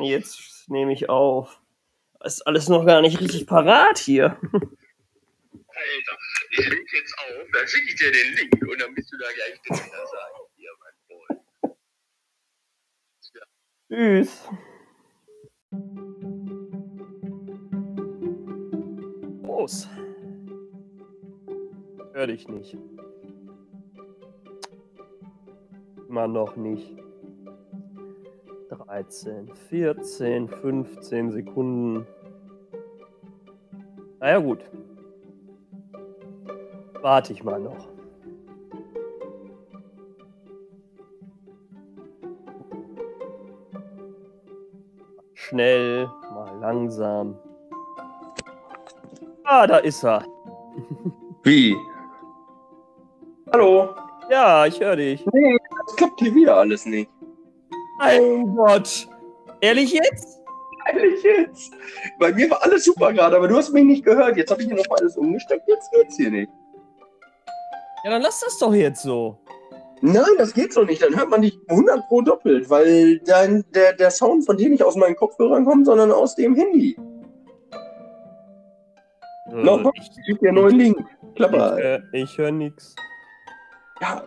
Jetzt nehme ich auf. Ist alles noch gar nicht richtig parat hier. Alter, ich leg jetzt auf, dann schicke ich dir den Link und dann bist du da gleich drin. Das sag ich dir, mein Freund. Tschüss. Los. Hör dich nicht. Immer noch nicht. 13, 14, 15 Sekunden. Naja, gut. Warte ich mal noch. Schnell, mal langsam. Ah, da ist er. Wie? Hallo? Ja, ich höre dich. Nee, das klappt hier wieder alles nicht. Mein Gott. Ehrlich jetzt? Ehrlich jetzt? Bei mir war alles super gerade, aber du hast mich nicht gehört. Jetzt habe ich hier noch alles umgesteckt, jetzt geht's hier nicht. Ja, dann lass das doch jetzt so. Nein, das geht so nicht. Dann hört man dich 100 pro doppelt, weil dann der, der Sound von dir nicht aus meinen Kopfhörern kommt, sondern aus dem Handy. Äh, Nochmal, ich ich gebe dir einen neuen Link. ich, Klapper. äh, ich höre nix. Ja.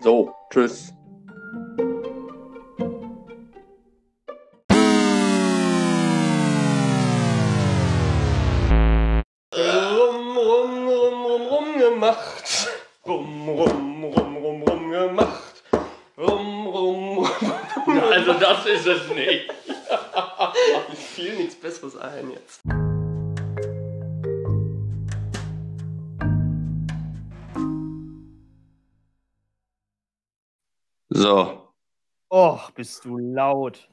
So, tschüss. Gemacht. Rum, rum, rum, rum, rum gemacht. Rum, rum, rum. Also das ist es nicht. Mir fiel nichts Besseres ein jetzt. So, Och, bist du laut.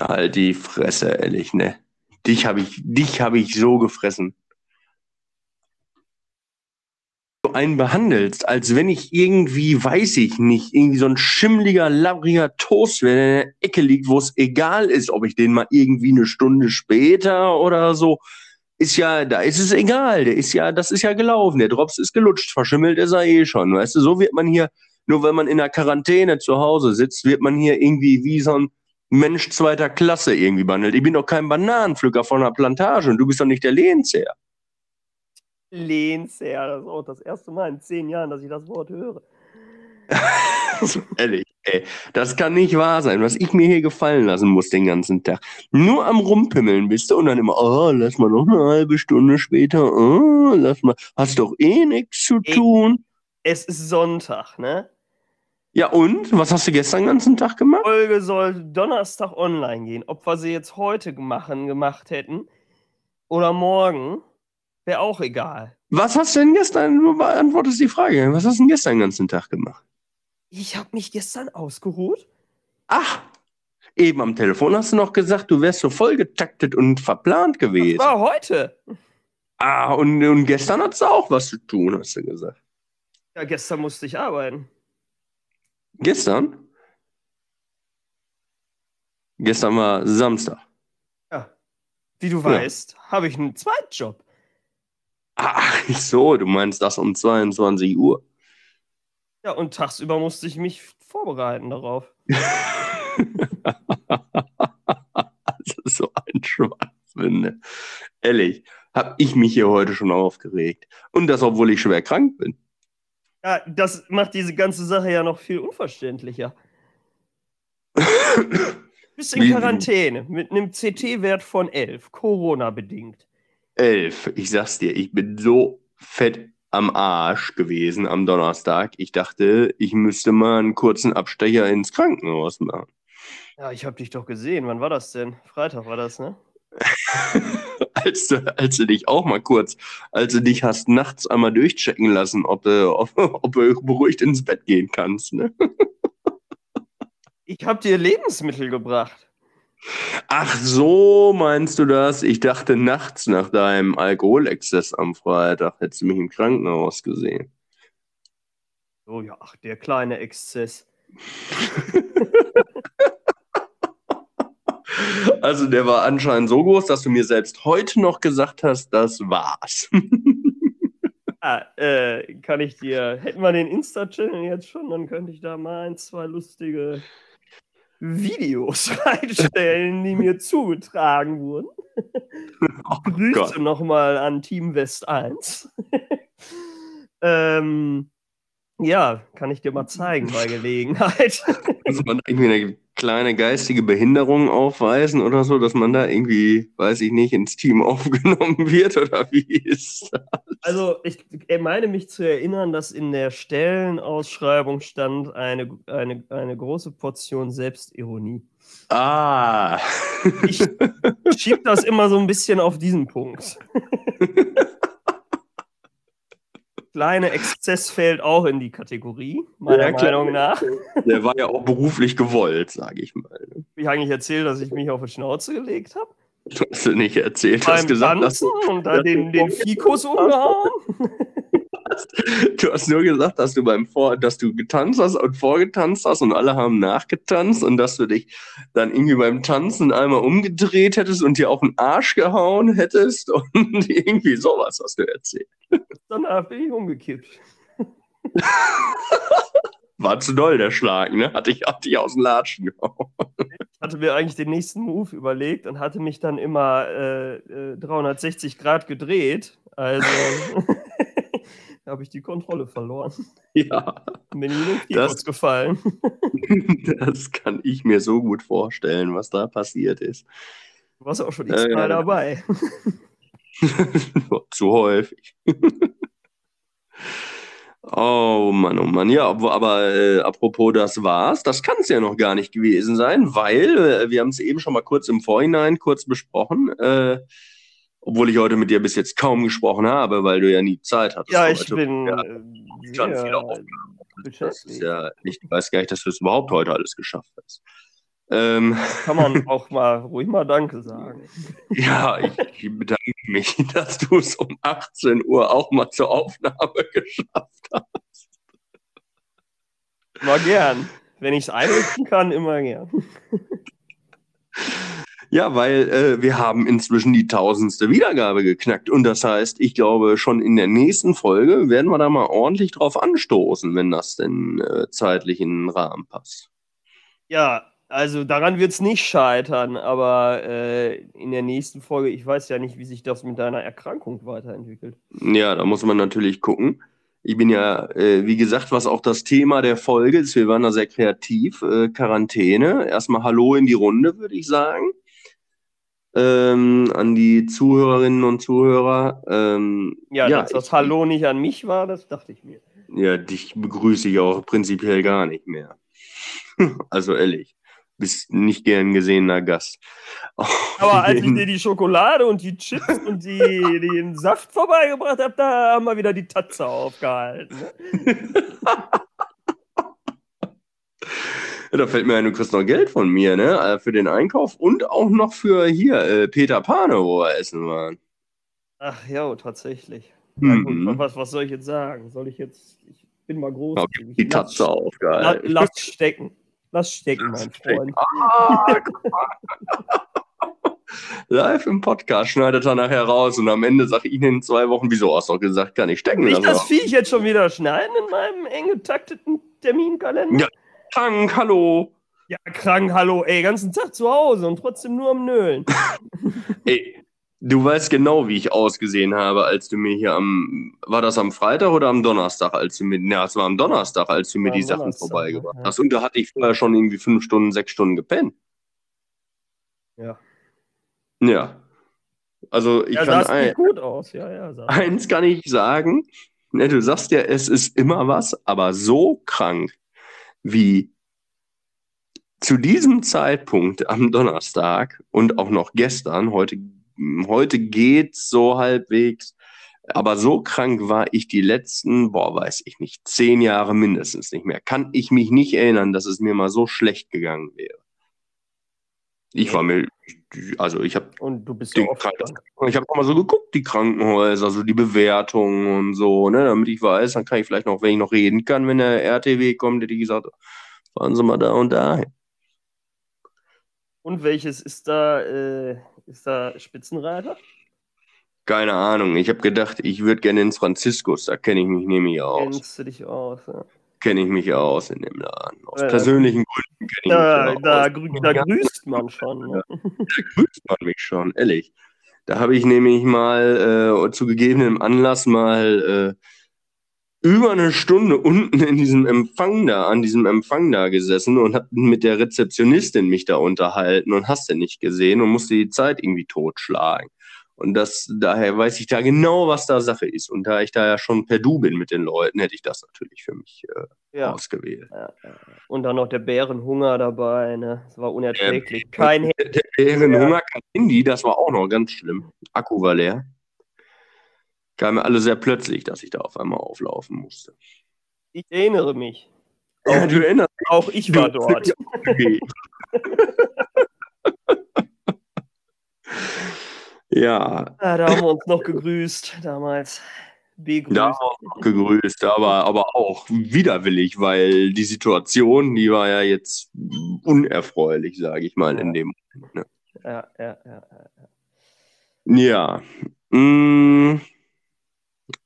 halt die Fresse, ehrlich, ne? Dich habe ich, dich habe ich so gefressen. Du einen behandelst, als wenn ich irgendwie, weiß ich nicht, irgendwie so ein schimmliger, labbriger Toast wäre, der in der Ecke liegt, wo es egal ist, ob ich den mal irgendwie eine Stunde später oder so, ist ja, da ist es egal, der ist ja, das ist ja gelaufen, der Drops ist gelutscht, verschimmelt ist er eh schon, weißt du, so wird man hier, nur wenn man in der Quarantäne zu Hause sitzt, wird man hier irgendwie wie so ein Mensch zweiter Klasse irgendwie behandelt. Ich bin doch kein Bananenpflücker von einer Plantage und du bist doch nicht der Lehnsherr. Lehnsherr, das ist auch das erste Mal in zehn Jahren, dass ich das Wort höre. Ehrlich, ey, das kann nicht wahr sein, was ich mir hier gefallen lassen muss den ganzen Tag. Nur am Rumpimmeln bist du und dann immer, oh, lass mal noch eine halbe Stunde später, oh, lass mal, hast doch eh nichts zu tun. Es ist Sonntag, ne? Ja und? Was hast du gestern den ganzen Tag gemacht? Folge soll Donnerstag online gehen. Ob wir sie jetzt heute machen, gemacht hätten oder morgen, wäre auch egal. Was hast du denn gestern, du beantwortest die Frage, was hast du denn gestern den ganzen Tag gemacht? Ich habe mich gestern ausgeruht. Ach, eben am Telefon hast du noch gesagt, du wärst so vollgetaktet und verplant Das gewesen. war heute. Ah, und, und gestern hattest du auch was zu tun, hast du gesagt. Ja, gestern musste ich arbeiten. Gestern? Gestern war Samstag. Ja. Wie du weißt, habe ich einen Zweitjob. Ach so, du meinst das um 22 Uhr. Ja, und tagsüber musste ich mich vorbereiten darauf. Das ist so ein Schwachsinn. ne? Ehrlich, hab ich mich hier heute schon aufgeregt. Und das, obwohl ich schwer krank bin. Ja, das macht diese ganze Sache ja noch viel unverständlicher. Bist in Quarantäne mit einem CT-Wert von 11, Corona-bedingt. Elf, ich sag's dir, ich bin so fett am Arsch gewesen am Donnerstag. Ich dachte, ich müsste mal einen kurzen Abstecher ins Krankenhaus machen. Ja, ich habe dich doch gesehen. Wann war das denn? Freitag war das, ne? als, du, als du dich auch mal kurz, als du dich hast nachts einmal durchchecken lassen, ob du, ob, ob du beruhigt ins Bett gehen kannst. Ne? Ich habe dir Lebensmittel gebracht. Ach so, meinst du das? Ich dachte nachts nach deinem Alkoholexzess am Freitag hättest du mich im Krankenhaus gesehen. Oh ja, ach, der kleine Exzess. Also der war anscheinend so groß, dass du mir selbst heute noch gesagt hast, das war's. Ah, äh, kann ich dir, hätten wir den Insta-Channel jetzt schon, dann könnte ich da mal ein, zwei lustige Videos reinstellen, die mir zugetragen wurden. Oh Grüße nochmal an Team West 1. ähm, ja, kann ich dir mal zeigen bei Gelegenheit. Muss man irgendwie eine kleine geistige Behinderung aufweisen oder so, dass man da irgendwie, weiß ich nicht, ins Team aufgenommen wird oder wie ist das? Also, ich meine mich zu erinnern, dass in der Stellenausschreibung stand eine, eine, eine große Portion Selbstironie. Ah. Ich schieb das immer so ein bisschen auf diesen Punkt. Kleine Exzess fällt auch in die Kategorie, meiner Ja. Meinung nach. Der war ja auch beruflich gewollt, sage ich mal. Hab ich eigentlich erzählt, dass ich mich auf die Schnauze gelegt habe? Du hast du nicht erzählt, du hast gesagt, dass du, und da den, den Fikus umgehauen? du hast nur gesagt, dass du beim Vor, dass du getanzt hast und vorgetanzt hast und alle haben nachgetanzt und dass du dich dann irgendwie beim Tanzen einmal umgedreht hättest und dir auf den Arsch gehauen hättest und irgendwie sowas hast du erzählt. Danach bin ich umgekippt. War zu doll der Schlag, ne? Hatte ich, hatte ich aus dem Latschen gehauen. Ich hatte mir eigentlich den nächsten Move überlegt und hatte mich dann immer äh, äh, 360 Grad gedreht. Also habe ich die Kontrolle verloren. Ja, bin in den gefallen. das kann ich mir so gut vorstellen, was da passiert ist. Du warst auch schon Äh, x-mal dabei. Zu häufig. oh Mann, oh Mann. Ja, aber, aber äh, apropos das war's, das kann es ja noch gar nicht gewesen sein, weil äh, wir haben es eben schon mal kurz im Vorhinein kurz besprochen, äh, obwohl ich heute mit dir bis jetzt kaum gesprochen habe, weil du ja nie Zeit hattest. Ja, ich heute. bin Ja, äh, schon viele Aufgaben. Das beschäftigt. ist ja, ich weiß gar nicht, dass du es überhaupt heute alles geschafft hast. Ähm, Kann man auch mal ruhig mal Danke sagen. Ja, ich, ich bedanke mich, dass du es um 18 Uhr auch mal zur Aufnahme geschafft hast. Immer gern. Wenn ich es einrichten kann, immer gern. Ja, weil äh, wir haben inzwischen die tausendste Wiedergabe geknackt. Und das heißt, ich glaube, schon in der nächsten Folge werden wir da mal ordentlich drauf anstoßen, wenn das denn äh, zeitlich in den Rahmen passt. Ja, also daran wird es nicht scheitern, aber äh, in der nächsten Folge, ich weiß ja nicht, wie sich das mit deiner Erkrankung weiterentwickelt. Ja, da muss man natürlich gucken. Ich bin ja, äh, wie gesagt, was auch das Thema der Folge ist, wir waren da sehr kreativ, äh, Quarantäne. Erstmal Hallo in die Runde, würde ich sagen. Ähm, an die Zuhörerinnen und Zuhörer. Ähm, Ja, Ja, dass das ich- Hallo nicht an mich war, das dachte ich mir. ja, dich begrüße ich auch prinzipiell gar nicht mehr. Also ehrlich, bist nicht gern gesehener Gast. Aber als ich dir die Schokolade und die Chips und die, den Saft vorbeigebracht habe, da haben wir wieder die Tatze aufgehalten. Ja, da fällt mir ein, du kriegst noch Geld von mir, ne? Äh, Für den Einkauf und auch noch für hier, äh, Peter Pane, wo wir essen waren. Ach ja, tatsächlich. Ja, gut, Mhm. was, was soll ich jetzt sagen? Soll ich jetzt. Ich bin mal groß. Hab Die Tatze La, aufgehalten. lass stecken. Lass stecken, mein Freund. Ah, guck mal. Live im Podcast schneidet er nachher raus und am Ende sage ich Ihnen in zwei Wochen, wieso hast du gesagt, kann ich stecken Will ich das Viech jetzt schon wieder schneiden in meinem eng getakteten Terminkalender? Ja. Krank, hallo. Ja, krank, hallo, ey, ganzen Tag zu Hause und trotzdem nur am Nölen. Ey, du weißt genau, wie ich ausgesehen habe, als du mir hier am, war das am Freitag oder am Donnerstag, als du mir, ja, es war am Donnerstag, als du mir War die Sachen vorbeigebracht ja. hast. Und da hatte ich vorher schon irgendwie fünf Stunden, sechs Stunden gepennt. Ja. Ja. Also ich ja, kann ein, nicht gut aus, ja, ja. Eins kann ich sagen, ne, du sagst ja, es ist immer was, aber so krank wie zu diesem Zeitpunkt am Donnerstag und auch noch gestern, heute, heute geht's so halbwegs, aber so krank war ich die letzten, boah, weiß ich nicht, zehn Jahre mindestens nicht mehr. Kann ich mich nicht erinnern, dass es mir mal so schlecht gegangen wäre. Ich war mir, also ich habe Und du bist ja oft ich habe mal so geguckt, die Krankenhäuser, so die Bewertungen und so, ne, damit ich weiß, dann kann ich vielleicht noch, wenn ich noch reden kann, wenn der RTW kommt, hätte ich gesagt, fahren Sie mal da und dahin. Und welches ist da, äh, ist da Spitzenreiter? Keine Ahnung. Ich habe gedacht, ich würde gerne ins Franziskus, da kenne ich mich nämlich aus. Kennst du dich aus? Ja. Kenne ich mich aus in dem Laden. Aus Ja, ja. persönlichen Gründen kenn ich Da, mich ja da, aus. grü da grüßt man schon. Ne? grüßt man mich schon, ehrlich. Da habe ich nämlich mal äh, zu gegebenem Anlass mal äh, über eine Stunde unten in diesem Empfang da, an diesem Empfang da gesessen und habe mit der Rezeptionistin mich da unterhalten und hast du nicht gesehen und musste die Zeit irgendwie totschlagen. Und das, daher weiß ich da genau, was da Sache ist. Und da ich da ja schon per Du bin mit den Leuten, hätte ich das natürlich für mich äh, Ja. ausgewählt. Ja, ja. Und dann noch der Bärenhunger dabei. Ne? Das war unerträglich. Kein Handy. Der Bärenhunger, kein Handy, das war auch noch ganz schlimm. Akku war leer. Kam mir alle sehr plötzlich, dass ich da auf einmal auflaufen musste. Ich erinnere mich. Ja, du erinnerst Auch ich war dich. dort. Ja, Ja, da haben wir uns noch gegrüßt damals. Begrüßt. da haben wir uns noch gegrüßt, aber, aber auch widerwillig, weil die Situation, die war ja jetzt unerfreulich, sage ich mal, in dem Ja, ja, ja. ja. Ja. Mm,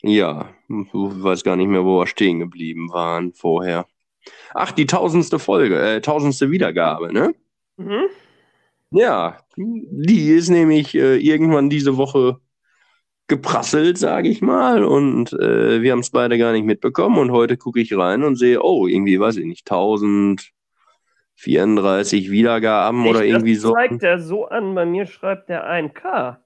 ja, ich weiß gar nicht mehr, wo wir stehen geblieben waren vorher. Ach, die tausendste Folge, äh, tausendste Wiedergabe, ne? Mhm. Ja, die ist nämlich äh, irgendwann diese Woche geprasselt, sage ich mal, und äh, wir haben es beide gar nicht mitbekommen. Und heute gucke ich rein und sehe, oh, irgendwie, weiß ich nicht, 1034 Wiedergaben oder Echt, irgendwie das so. zeigt er so an, bei mir schreibt er 1K.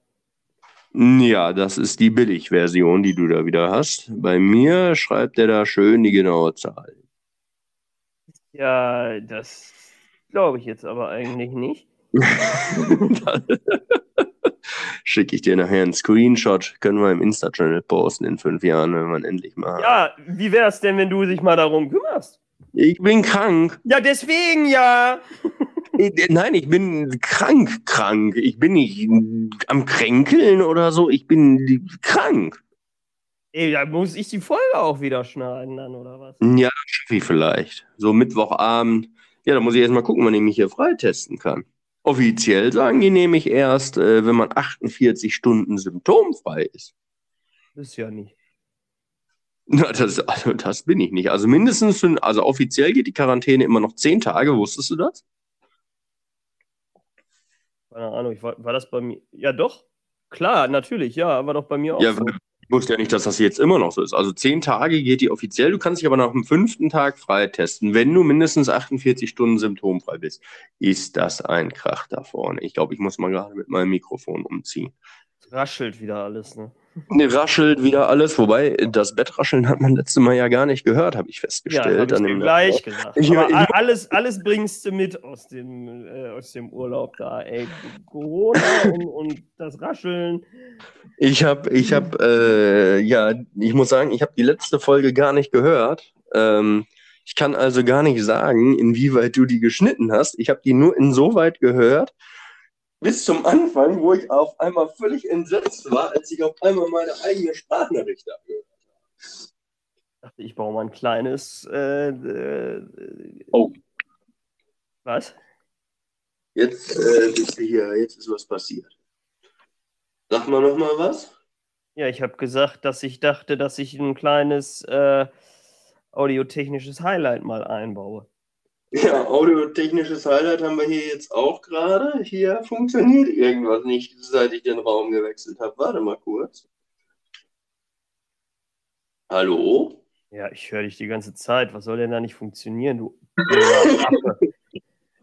Ja, das ist die Billigversion, die du da wieder hast. Bei mir schreibt er da schön die genaue Zahl. Ja, das glaube ich jetzt aber eigentlich nicht. Schicke ich dir nachher einen Screenshot, können wir im Insta-Channel posten in fünf Jahren, wenn ihn endlich mal. Ja, wie wäre es denn, wenn du dich mal darum kümmerst? Ich bin krank. Ja, deswegen ja. Nein, ich bin krank, krank. Ich bin nicht am Kränkeln oder so. Ich bin krank. Ey, da muss ich die Folge auch wieder schneiden dann, oder was? Ja, das schaffe ich vielleicht. So Mittwochabend. Ja, da muss ich erst mal gucken, wann ich mich hier freitesten kann. Offiziell sagen die nämlich erst, äh, wenn man 48 Stunden symptomfrei ist. Ist ja nicht. Na, das, also, das bin ich nicht. Also mindestens, also offiziell geht die Quarantäne immer noch 10 Tage. Wusstest du das? Keine Ahnung, ich war, war das bei mir? Ja, doch. Klar, natürlich, ja, war doch bei mir auch Ja, so. Wusste ja nicht, dass das jetzt immer noch so ist. Also 10 Tage geht die offiziell. Du kannst dich aber nach dem fünften Tag freitesten, wenn du mindestens 48 Stunden symptomfrei bist. Ist das ein Krach da vorne? Ich glaube, ich muss mal gerade mit meinem Mikrofon umziehen. Raschelt wieder alles, ne? Ne, raschelt wieder alles, wobei das Bettrascheln hat man letztes Mal ja gar nicht gehört, habe ich Ja, festgestellt. hab ich gleich gesagt. Ich- Aber ich- alles, alles bringst du mit aus dem, äh, aus dem Urlaub da, ey. Corona und, und das Rascheln. Ich habe, ich habe, äh, ja, ich muss sagen, ich habe die letzte Folge gar nicht gehört. Ähm, ich kann also gar nicht sagen, inwieweit du die geschnitten hast. Ich habe die nur insoweit gehört, bis zum Anfang, wo ich auf einmal völlig entsetzt war, als ich auf einmal meine eigene Sprachnachricht abgehört Ich dachte, ich baue mal ein kleines. Äh, äh, Oh. Was? Jetzt äh, bist du hier, jetzt ist was passiert. Sag mal noch mal was. Ja, ich habe gesagt, dass ich dachte, dass ich ein kleines äh, audiotechnisches Highlight mal einbaue. Ja, audiotechnisches Highlight haben wir hier jetzt auch gerade. Hier funktioniert irgendwas nicht, seit ich den Raum gewechselt habe. Warte mal kurz. Hallo? Ja, ich höre dich die ganze Zeit. Was soll denn da nicht funktionieren, du?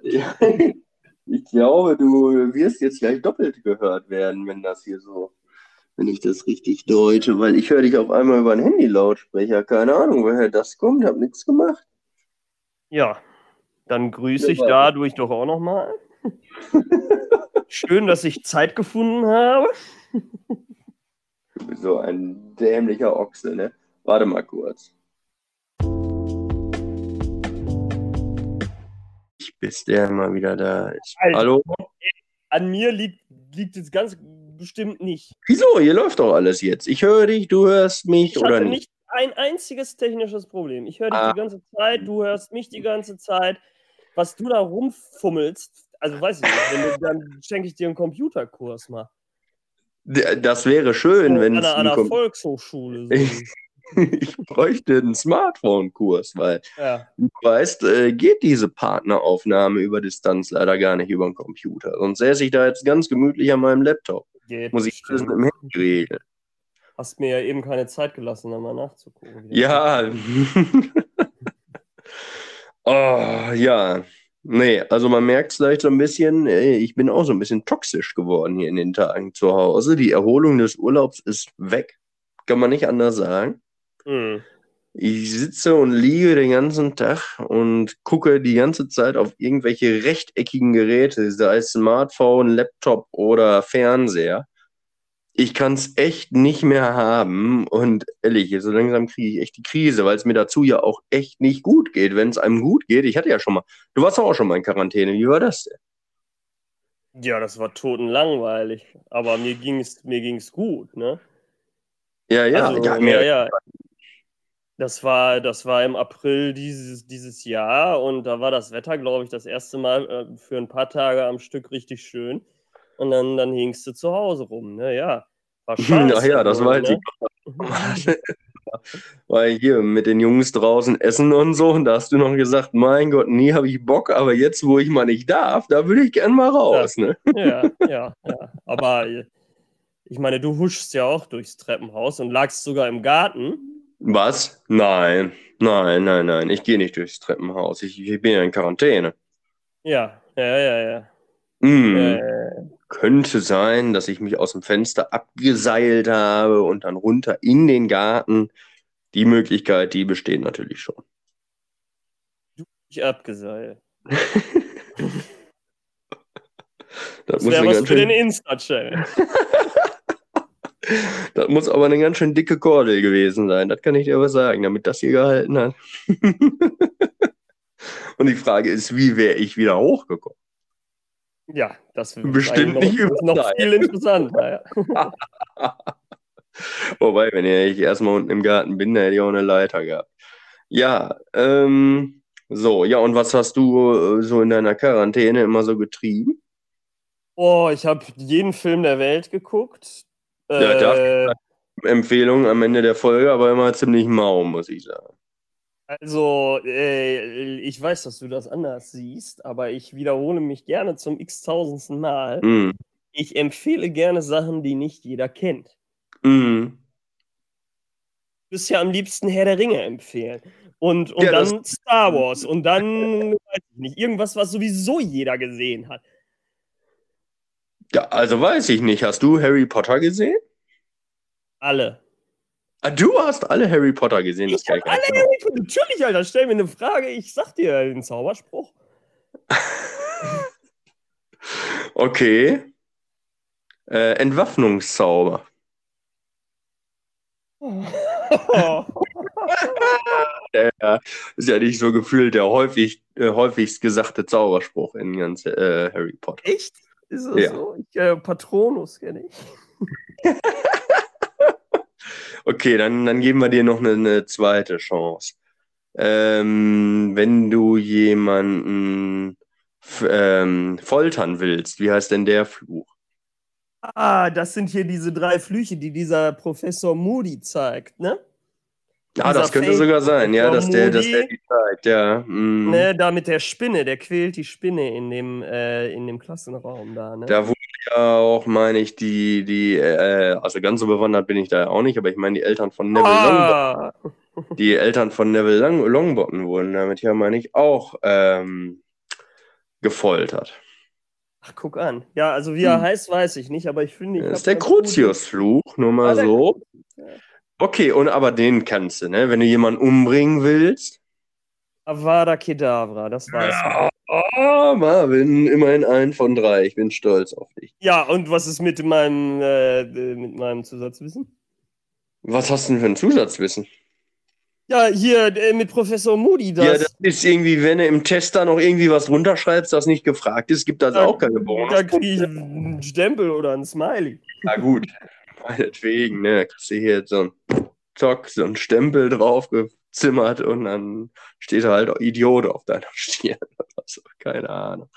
Ja, ich glaube, du wirst jetzt gleich doppelt gehört werden, wenn das hier so, wenn ich das richtig deute, weil ich höre dich auf einmal über einen Handy-Lautsprecher. Keine Ahnung, woher das kommt. Hab nichts gemacht. Ja, dann grüße ich dadurch doch auch nochmal. Schön, dass ich Zeit gefunden habe. Bist so ein dämlicher Ochse, ne? Warte mal kurz. Bis der mal wieder da ist. Alter. Hallo? An mir liegt, liegt es ganz bestimmt nicht. Wieso? Hier läuft doch alles jetzt. Ich höre dich, du hörst mich Ich oder hatte nicht? nicht ein einziges technisches Problem. Ich höre dich Ah. die ganze Zeit, du hörst mich die ganze Zeit. Was du da rumfummelst, also weiß ich nicht, du, dann schenke ich dir einen Computerkurs mal. Das wäre schön, wenn an, es an einer Volkshochschule. So. ich bräuchte einen Smartphone-Kurs, weil Ja. du weißt, äh, geht diese Partneraufnahme über Distanz leider gar nicht über den Computer. Sonst säße ich da jetzt ganz gemütlich an meinem Laptop. Geht Muss ich alles mit dem Handy regeln. Hast mir ja eben keine Zeit gelassen, da mal nachzugucken. Ja. oh, ja. Nee, also man merkt es vielleicht so ein bisschen, ey, ich bin auch so ein bisschen toxisch geworden hier in den Tagen zu Hause. Die Erholung des Urlaubs ist weg. Kann man nicht anders sagen. Hm. Ich sitze und liege den ganzen Tag und gucke die ganze Zeit auf irgendwelche rechteckigen Geräte, sei es Smartphone, Laptop oder Fernseher. Ich kann es echt nicht mehr haben und ehrlich, so langsam kriege ich echt die Krise, weil es mir dazu ja auch echt nicht gut geht. Wenn es einem gut geht, ich hatte ja schon mal, du warst doch auch schon mal in Quarantäne, wie war das denn? Ja, das war totenlangweilig. Aber mir ging es mir ging's gut, ne? Ja, ja, also, ja, ja, ja. Das war, das war im April dieses, dieses Jahr und da war das Wetter, glaube ich, das erste Mal äh, für ein paar Tage am Stück richtig schön. Und dann, dann hingst du zu Hause rum, ne? Ja. War scheiße. Ach ja, das wohl, weiß ne? ich Weil hier mit den Jungs draußen essen und so, und da hast du noch gesagt, mein Gott, nie habe ich Bock, aber jetzt, wo ich mal nicht darf, da würde ich gern mal raus, ne? Ja, ja, ja. Aber ich meine, du huschst ja auch durchs Treppenhaus und lagst sogar im Garten. Was? Nein, nein, nein, nein, ich gehe nicht durchs Treppenhaus, ich, ich bin ja in Quarantäne. Ja, ja, ja, ja. Hm, Äh, könnte sein, dass ich mich aus dem Fenster abgeseilt habe und dann runter in den Garten. Die Möglichkeit, die besteht natürlich schon. ich abgeseilt. Das Das muss, wäre was für den Insta-Channel. das muss aber eine ganz schön dicke Kordel gewesen sein. Das kann ich dir aber sagen, damit das hier gehalten hat. Und die Frage ist, wie wäre ich wieder hochgekommen? Ja, das ist Bestimmt eigentlich nicht noch, noch viel interessanter. Ja. Wobei, wenn ich erstmal unten im Garten bin, dann hätte ich auch eine Leiter gehabt. Ja, ähm, so, ja, und was hast du äh, so in deiner Quarantäne immer so getrieben? Oh, ich habe jeden Film der Welt geguckt. Ja, Äh, Empfehlung am Ende der Folge, aber immer ziemlich mau, muss ich sagen. Also, äh, ich weiß, dass du das anders siehst, aber ich wiederhole mich gerne zum x-tausendsten Mal. Mm, Ich empfehle gerne Sachen, die nicht jeder kennt. mm. Du wirst ja am liebsten Herr der Ringe empfehlen. Und, und Ja, dann Star Wars. Und dann, weiß ich nicht, irgendwas, was sowieso jeder gesehen hat. Ja, also weiß ich nicht. Hast du Harry Potter gesehen? Alle. Ah, du hast alle Harry Potter gesehen. Das Ich kann ich alle. Harry Potter. Natürlich, Alter, stell mir eine Frage, ich sag dir den Zauberspruch. Okay. Äh, Entwaffnungszauber. Ja, ist ja nicht so gefühlt der häufig, äh, häufigst gesagte Zauberspruch in ganz äh, Harry Potter. Echt? Ist das Ja. so? Ich, äh, Patronus kenne ich. Okay, dann, dann geben wir dir noch eine, eine zweite Chance. Ähm, wenn du jemanden ähm, foltern willst, wie heißt denn der Fluch? Ah, das sind hier diese drei Flüche, die dieser Professor Moody zeigt, ne? Ah, das könnte Fake- sogar sein, ja, dass der, dass der die zeigt, ja. mm. Ne, da mit der Spinne, der quält die Spinne in dem, äh, in dem Klassenraum da, ne? Da wurde ja auch, meine ich, die, die, äh, also ganz so bewandert bin ich da ja auch nicht, aber ich meine, die Eltern von Neville Longbottom, ah, die Eltern von Neville Long Longbottom wurden damit ja, meine ich, auch ähm, gefoltert. ach, guck an. Ja, also wie er Hm. heißt, weiß ich nicht, aber ich finde, ich Das ist der Crucius-Fluch, nur Ah, mal der so. Okay, und aber den kannst du, ne? Wenn du jemanden umbringen willst. Avada Kedavra, das weiß ich. Ja, oh, Marvin, immerhin ein von drei. Ich bin stolz auf dich. Ja, und was ist mit meinem, äh, mit meinem Zusatzwissen? Was hast du denn für ein Zusatzwissen? Ja, hier äh, mit Professor Moody, das. Ja, das ist irgendwie, wenn du im Test da noch irgendwie was runterschreibst, das nicht gefragt ist, gibt das da, auch keine da Bonus. kriege ich einen Stempel oder einen Smiley. Na gut, meinetwegen, ne? Kriegst du hier jetzt so ein Zock, so ein Stempel drauf gezimmert und dann steht halt Idiot auf deiner Stirn oder so, keine Ahnung.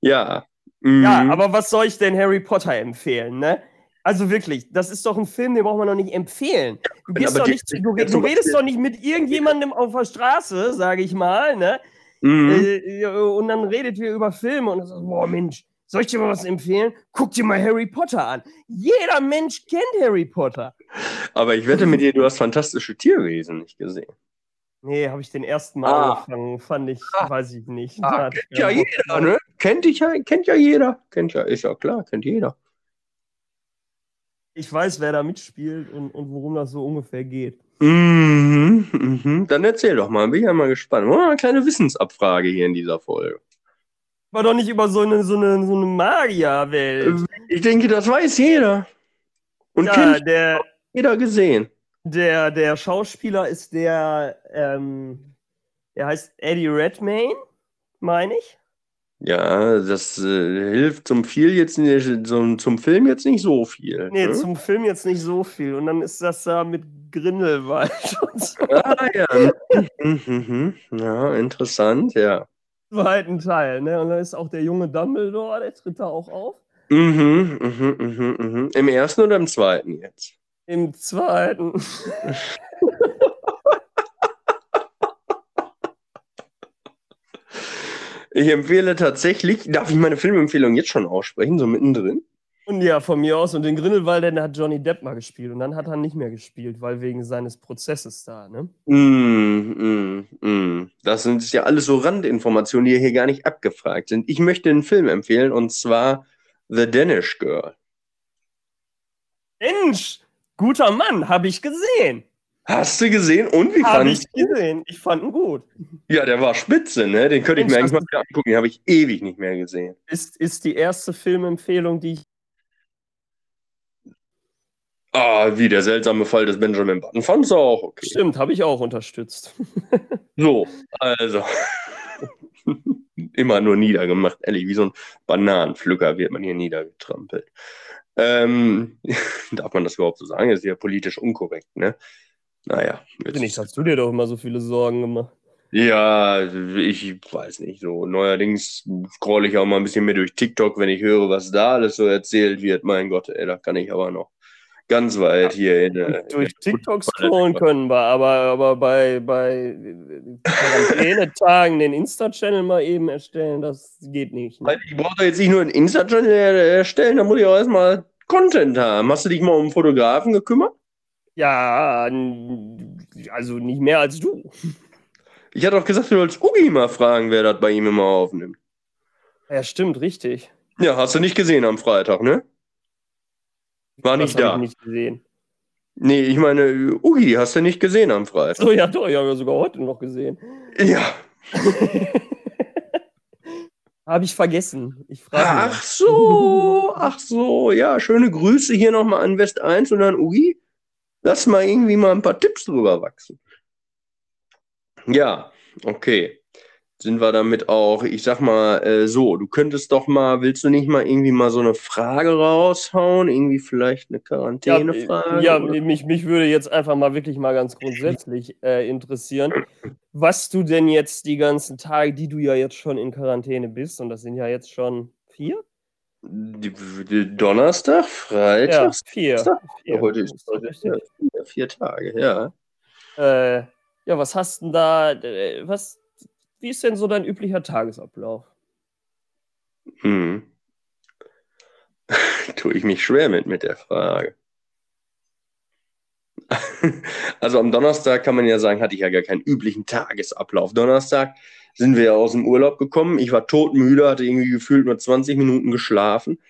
Ja. Ja, mhm. aber was soll ich denn Harry Potter empfehlen, ne? Also wirklich, das ist doch ein Film, den braucht man doch nicht empfehlen. Du, gehst doch nicht, du, ja, du redest doch nicht mit irgendjemandem auf der Straße, sage ich mal, ne? Mhm. Äh, ja, und dann redet wir über Filme und dann sagst du, boah Mensch, soll ich dir mal was empfehlen? Guck dir mal Harry Potter an. Jeder Mensch kennt Harry Potter. Aber ich wette mit dir, du hast fantastische Tierwesen nicht gesehen. Nee, habe ich den ersten Mal Ah. angefangen, fand ich, Ah. weiß ich nicht. Ah, kennt ja jeder, ne? Kennt, ich ja, kennt ja jeder. Kennt ja, ist ja klar, kennt jeder. Ich weiß, wer da mitspielt und, und worum das so ungefähr geht. Mhm, mhm. Dann erzähl doch mal, bin ich ja mal gespannt. Wir eine kleine Wissensabfrage hier in dieser Folge. War doch nicht über so eine, so eine, so eine Magierwelt. Ich denke, das weiß jeder. Und Ja, kennt der, jeder gesehen. Der, der Schauspieler ist der, ähm, der heißt Eddie Redmayne, meine ich. Ja, das äh, hilft zum viel jetzt nicht, zum, zum Film jetzt nicht so viel. Nee, ne? zum Film jetzt nicht so viel. Und dann ist das da mit Grindelwald und so. Ah, ja. Mhm, mhm, mhm. ja, interessant, ja. zweiten Teil, ne? Und dann ist auch der junge Dumbledore, der tritt da auch auf. Mhm, mhm, mhm, mhm. Im ersten oder im zweiten jetzt? Im zweiten. Ich empfehle tatsächlich, darf ich meine Filmempfehlung jetzt schon aussprechen, so mittendrin? Und ja, von mir aus. Und den Grindelwald, den hat Johnny Depp mal gespielt. Und dann hat er nicht mehr gespielt, weil wegen seines Prozesses da, ne? Mm, mm, mm. Das sind ja alles so Randinformationen, die hier gar nicht abgefragt sind. Ich möchte einen Film empfehlen und zwar The Danish Girl. Mensch, guter Mann, habe ich gesehen. Hast du gesehen? Und wie fand ich ich? gesehen. Ich fand ihn gut. Ja, der war spitze, ne? Den könnte ich mir eigentlich mal wieder angucken. Den habe ich ewig nicht mehr gesehen. Ist, ist die erste Filmempfehlung, die ich. Ah, wie der seltsame Fall des Benjamin Button. Fand's auch okay. Stimmt, habe ich auch unterstützt. So, also. Immer nur niedergemacht, ehrlich, wie so ein Bananenpflücker wird man hier niedergetrampelt. Ähm, darf man das überhaupt so sagen? Das ist ja politisch unkorrekt, ne? Naja. jetzt- Nicht, hast du dir doch immer so viele Sorgen gemacht. Ja, ich weiß nicht. So neuerdings scrolle ich auch mal ein bisschen mehr durch TikTok, wenn ich höre, was da alles so erzählt wird. Mein Gott, ey, da kann ich aber noch ganz weit hier in, äh, Durch in TikTok scrollen können wir, aber, aber bei, bei Quarantänetagen den Insta-Channel mal eben erstellen, das geht nicht. Ne? Ich brauche jetzt nicht nur einen Insta-Channel erstellen, da muss ich auch erstmal Content haben. Hast du dich mal um Fotografen gekümmert? Ja, also nicht mehr als du. Ich hatte doch gesagt, du sollst Ugi mal fragen, wer das bei ihm immer aufnimmt. Ja, stimmt, richtig. Ja, hast du nicht gesehen am Freitag, ne? War nicht da. ich nicht gesehen. Nee, ich meine, Ugi hast du nicht gesehen am Freitag. So, ja, doch, ich habe ja sogar heute noch gesehen. Ja. Habe ich vergessen. Ich frage Ach so, ach so. Ja, schöne Grüße hier nochmal an West 1 und an Ugi. Lass mal irgendwie mal ein paar Tipps drüber wachsen. Ja, okay. Sind wir damit auch, ich sag mal, äh, so, du könntest doch mal, willst du nicht mal irgendwie mal so eine Frage raushauen? Irgendwie vielleicht eine Ja, Quarantänefrage? ja oder? mich, mich würde jetzt einfach mal wirklich mal ganz grundsätzlich äh, interessieren, was du denn jetzt die ganzen Tage, die du ja jetzt schon in Quarantäne bist, und das sind ja jetzt schon vier? Die- die Donnerstag, Ja, Freitag, vier. Samstag? vier. heute ist heute richtig. vier, vier Tage, ja. Äh, ja, was hast denn da, äh, was, wie ist denn so dein üblicher Tagesablauf? Hm. Tue ich mich schwer mit, mit der Frage. Also am Donnerstag kann man ja sagen, hatte ich ja gar keinen üblichen Tagesablauf. Donnerstag sind wir ja aus dem Urlaub gekommen. Ich war todmüde, hatte irgendwie gefühlt nur 20 Minuten geschlafen.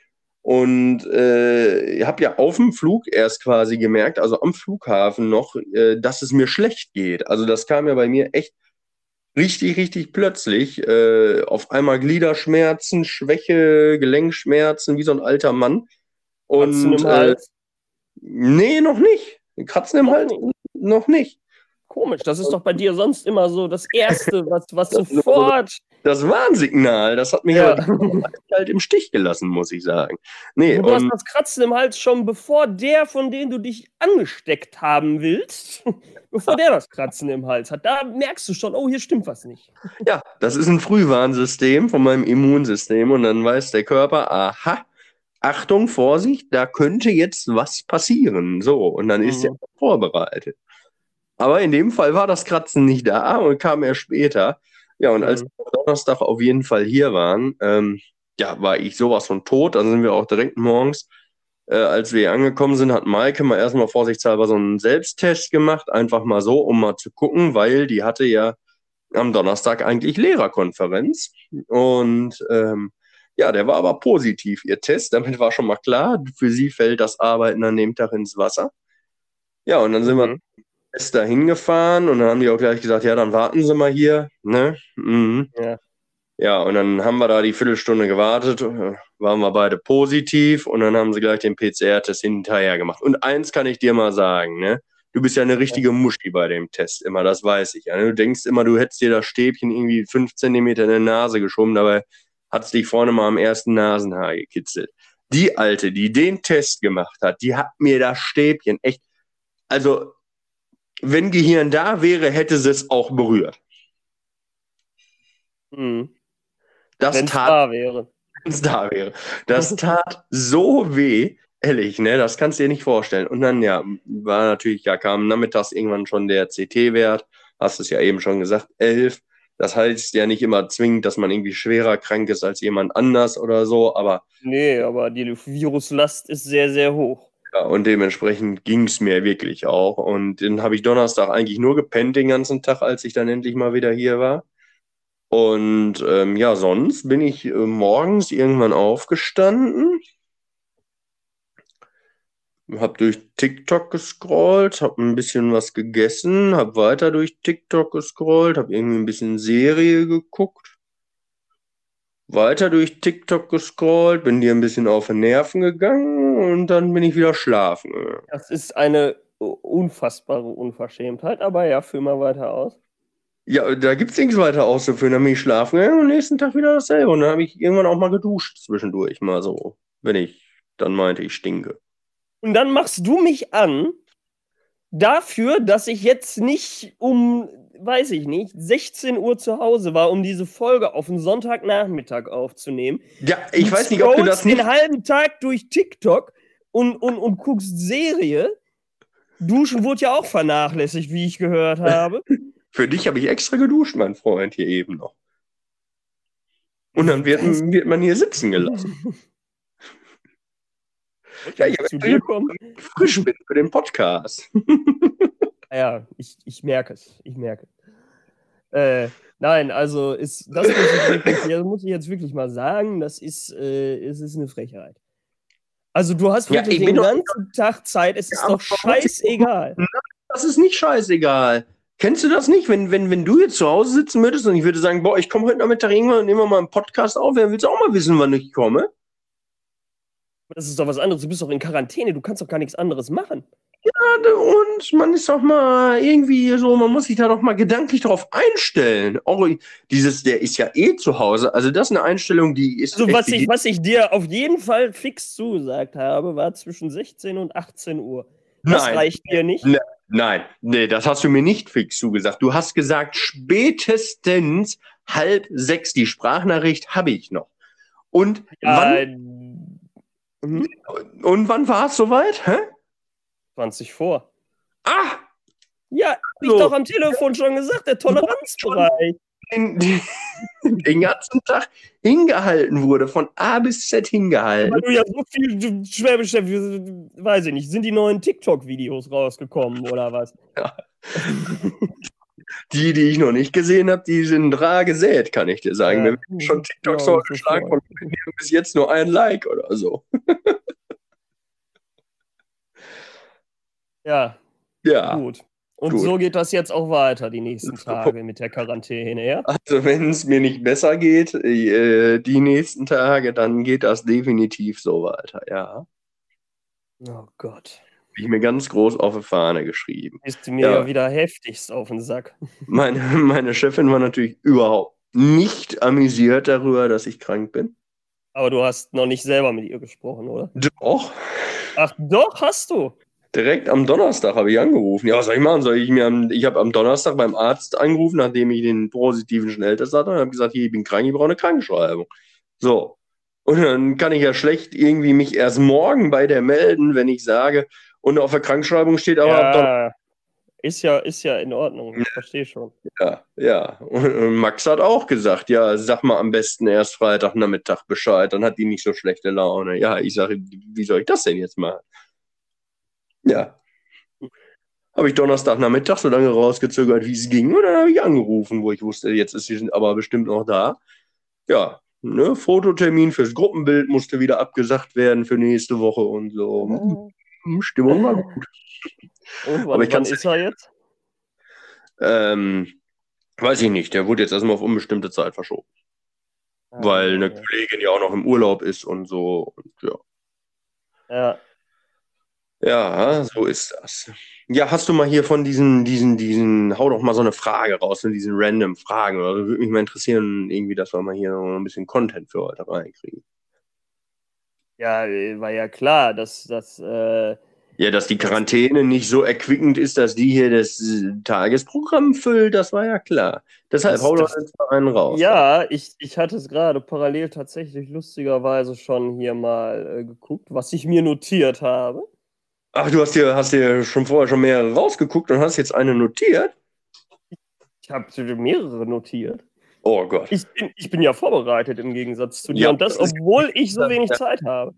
Und äh, habe ja auf dem Flug erst quasi gemerkt, also am Flughafen noch, äh, dass es mir schlecht geht. Also das kam ja bei mir echt richtig, richtig plötzlich. Äh, auf einmal Gliederschmerzen, Schwäche, Gelenkschmerzen, wie so ein alter Mann. Kratzen Und im äh, Hals? nee, noch nicht. Kratzen im Noch Hals? Noch nicht. Komisch, das ist doch bei dir sonst immer so das Erste, was, was sofort. Das Warnsignal, das hat mich Ja. halt im Stich gelassen, muss ich sagen. Nee, Du hast und das Kratzen im Hals schon bevor der, von dem du dich angesteckt haben willst, bevor der das Kratzen im Hals hat. Da merkst du schon, oh, hier stimmt was nicht. ja, das ist ein Frühwarnsystem von meinem Immunsystem und dann weiß der Körper, aha, Achtung, Vorsicht, da könnte jetzt was passieren. So, und dann ist Mhm. er vorbereitet. Aber in dem Fall war das Kratzen nicht da und kam erst später. Ja, und als Mhm. wir am Donnerstag auf jeden Fall hier waren, ähm, ja, war ich sowas von tot. Dann sind wir auch direkt morgens, äh, als wir hier angekommen sind, hat Maike mal erstmal vorsichtshalber so einen Selbsttest gemacht, einfach mal so, um mal zu gucken, weil die hatte ja am Donnerstag eigentlich Lehrerkonferenz. Und ähm, ja, der war aber positiv, ihr Test. Damit war schon mal klar, für sie fällt das Arbeiten an dem Tag ins Wasser. Ja, und dann sind wir Mhm. Ist da hingefahren und dann haben die auch gleich gesagt, ja, dann warten Sie mal hier. Ne? Mhm. Ja. Ja, und dann haben wir da die Viertelstunde gewartet, äh, waren wir beide positiv und dann haben sie gleich den PCR-Test hinterher gemacht. Und eins kann ich dir mal sagen, ne? Du bist ja eine richtige Muschi bei dem Test immer, das weiß ich. Ja. Du denkst immer, du hättest dir das Stäbchen irgendwie fünf Zentimeter in die Nase geschoben, dabei hat es dich vorne mal am ersten Nasenhaar gekitzelt. Die Alte, die den Test gemacht hat, die hat mir das Stäbchen echt, also wenn Gehirn da wäre, hätte sie es auch berührt. Mhm. Das Wenn es tat da wäre. es da wäre. Das tat so weh, ehrlich, ne? Das kannst du dir nicht vorstellen. Und dann, ja, war natürlich, ja, kam nachmittags irgendwann schon der CT-Wert, hast es ja eben schon gesagt, 11. Das heißt ja nicht immer zwingend, dass man irgendwie schwerer krank ist als jemand anders oder so, aber Nee, aber die Viruslast ist sehr, sehr hoch. Ja, und dementsprechend ging es mir wirklich auch. Und dann habe ich Donnerstag eigentlich nur gepennt den ganzen Tag, als ich dann endlich mal wieder hier war. Und ähm, ja, sonst bin ich äh, morgens irgendwann aufgestanden, habe durch TikTok gescrollt, habe ein bisschen was gegessen, habe weiter durch TikTok gescrollt, habe irgendwie ein bisschen Serie geguckt, weiter durch TikTok gescrollt, bin dir ein bisschen auf die Nerven gegangen und dann bin ich wieder schlafen. Das ist eine unfassbare Unverschämtheit, aber ja, führ mal weiter aus. Ja, da gibt's nichts weiter auszuführen. Dann bin ich schlafen gegangen und am nächsten Tag wieder dasselbe. Und dann habe ich irgendwann auch mal geduscht zwischendurch, mal so, wenn ich dann meinte, ich stinke. Und dann machst du mich an dafür, dass ich jetzt nicht um, weiß ich nicht, 16 Uhr zu Hause war, um diese Folge auf den Sonntagnachmittag aufzunehmen. Ja, ich weiß nicht, ob du das nicht. den halben Tag durch TikTok und, und, und guckst Serie. Duschen wurde ja auch vernachlässigt, wie ich gehört habe. Für dich habe ich extra geduscht, mein Freund, hier eben noch. Und dann wird, wird man hier sitzen gelassen. Ja, ich zu dir kommen. frisch bin für den Podcast. Ja, ich, ich merke es. Ich merke. Äh, nein, also ist, das muss ich, wirklich, das muss ich jetzt wirklich mal sagen, das ist, äh, es ist eine Frechheit. Also du hast Ja, wirklich ich den ganzen Tag Zeit, es ist aber doch scheißegal. Das ist nicht scheißegal. Kennst du das nicht? Wenn, wenn, wenn du jetzt zu Hause sitzen würdest und ich würde sagen, boah, ich komme heute Nachmittag irgendwann und nehmen wir mal einen Podcast auf, dann willst du auch mal wissen, wann ich komme? Das ist doch was anderes. Du bist doch in Quarantäne, du kannst doch gar nichts anderes machen. Und man ist doch mal irgendwie so, man muss sich da doch mal gedanklich drauf einstellen. Auch dieses, der ist ja eh zu Hause. Also das ist eine Einstellung, die ist. Also was ich, was ich dir auf jeden Fall fix zugesagt habe, war zwischen 16 und 18 Uhr. Das Nein. reicht dir nicht. Nein, nee, das hast du mir nicht fix zugesagt. Du hast gesagt, spätestens halb sechs. Die Sprachnachricht habe ich noch. Und, Äh, wann, mhm, und wann war es soweit? Hä? 20 vor. Ah! Ja, hab ich So. doch am Telefon schon gesagt, der Toleranzbereich. Den, den, den ganzen Tag hingehalten wurde, von A bis Z hingehalten. Weil du ja so viel du- Schwäbisch, weiß ich nicht, sind die neuen TikTok-Videos rausgekommen oder was? Die, die ich noch nicht gesehen habe, die sind rar gesät, kann ich dir sagen. Ja, Mir werden schon TikToks glaub ich vorgeschlagen von bis jetzt nur ein Like oder so. Ja, Ja, gut. Und gut. so geht das jetzt auch weiter, die nächsten Tage mit der Quarantäne, ja? also wenn es mir nicht besser geht, äh, die nächsten Tage, dann geht das definitiv so weiter, ja. Oh Gott. Hab ich mir ganz groß auf die Fahne geschrieben. Bist du mir Ja. ja wieder heftigst auf den Sack. Meine, meine Chefin war natürlich überhaupt nicht amüsiert darüber, dass ich krank bin. Aber du hast noch nicht selber mit ihr gesprochen, oder? Doch. Ach doch, hast du. Direkt am Donnerstag habe ich angerufen. Ja, was soll ich machen? Soll ich mir am, ich habe am Donnerstag beim Arzt angerufen, nachdem ich den positiven Schnelltest hatte und habe gesagt, hier, ich bin krank, ich brauche eine Krankschreibung. So. Und dann kann ich ja schlecht irgendwie mich erst morgen bei der melden, wenn ich sage, und auf der Krankschreibung steht aber ab Ja, ist ja, ist ja in Ordnung. Ich verstehe schon. Ja, ja. Und Max hat auch gesagt, ja, sag mal am besten erst Freitagnachmittag Bescheid, dann hat die nicht so schlechte Laune. Ja, ich sage, wie soll ich das denn jetzt machen? Ja. Habe ich Donnerstagnachmittag so lange rausgezögert, wie es ging, und dann habe ich angerufen, wo ich wusste, jetzt ist sie aber bestimmt noch da. Ja, ne, Fototermin fürs Gruppenbild musste wieder abgesagt werden für nächste Woche und so. Stimmung war gut. Und Aber wann, ich wann ist er jetzt? Ähm, weiß ich nicht, der wurde jetzt erstmal auf unbestimmte Zeit verschoben. weil eine Ah, Kollegin ja auch noch im Urlaub ist und so. Und ja. Ja. ja, so ist das. Ja, hast du mal hier von diesen, diesen, diesen, hau doch mal so eine Frage raus, von diesen random Fragen. Oder würde mich mal interessieren, irgendwie, dass wir mal hier noch ein bisschen Content für heute reinkriegen. Ja, äh, war ja klar, dass das. Äh, Ja, dass die Quarantäne nicht so erquickend ist, dass die hier das äh, Tagesprogramm füllt, das war ja klar. Deshalb Das- hau doch jetzt mal einen raus. ja, ich, ich hatte es gerade parallel tatsächlich lustigerweise schon hier mal äh, geguckt, was ich mir notiert habe. Ach, du hast dir, hast dir schon vorher schon mehrere rausgeguckt und hast jetzt eine notiert? Ich habe mehrere notiert. Oh Gott. Ich bin, ich bin ja vorbereitet im Gegensatz zu dir. Ja, und das, obwohl ich so wenig ja. Zeit habe.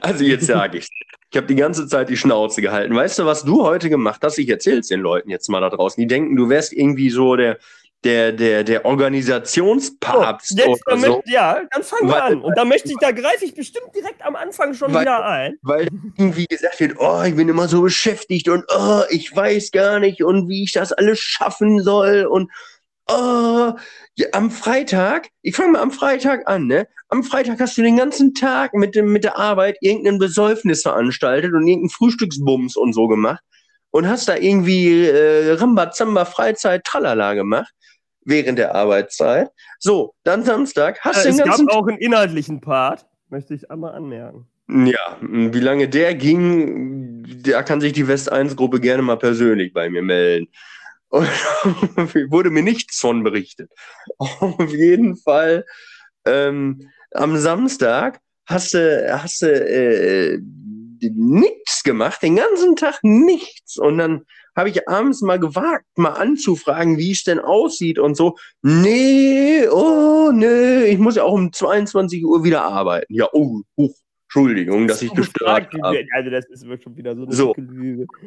Also jetzt sage ich Ich habe die ganze Zeit die Schnauze gehalten. Weißt du, was du heute gemacht hast? Ich erzähle es den Leuten jetzt mal da draußen. Die denken, du wärst irgendwie so der, der, der, der Organisationspapst So, jetzt, dann so. ja, dann fangen wir an. Und da möchte ich, da greife ich bestimmt direkt am Anfang schon Weil- wieder ein. Weil irgendwie gesagt wird, oh, ich bin immer so beschäftigt und oh, ich weiß gar nicht und wie ich das alles schaffen soll und oh, ja, am Freitag, ich fange mal am Freitag an, ne? Am Freitag hast du den ganzen Tag mit, dem, mit der Arbeit irgendein Besäufnis veranstaltet und irgendeinen Frühstücksbums und so gemacht und hast da irgendwie äh, Rambazamba Freizeit Tralala gemacht während der Arbeitszeit. So, dann Samstag hast du es den gab ganzen auch einen inhaltlichen Part, möchte ich einmal anmerken. ja, wie lange der ging, da kann sich die West 1 Gruppe gerne mal persönlich bei mir melden. Und wurde mir nichts von berichtet. Auf jeden Fall ähm, am Samstag hast du, hast du äh, nichts gemacht, den ganzen Tag nichts. Und dann habe ich abends mal gewagt, mal anzufragen, wie es denn aussieht und so. Nee, oh, nee, ich muss ja auch um 22 Uhr wieder arbeiten. Ja, oh, huch, Entschuldigung, dass ich gestört habe. Also das ist wirklich schon wieder so eine So.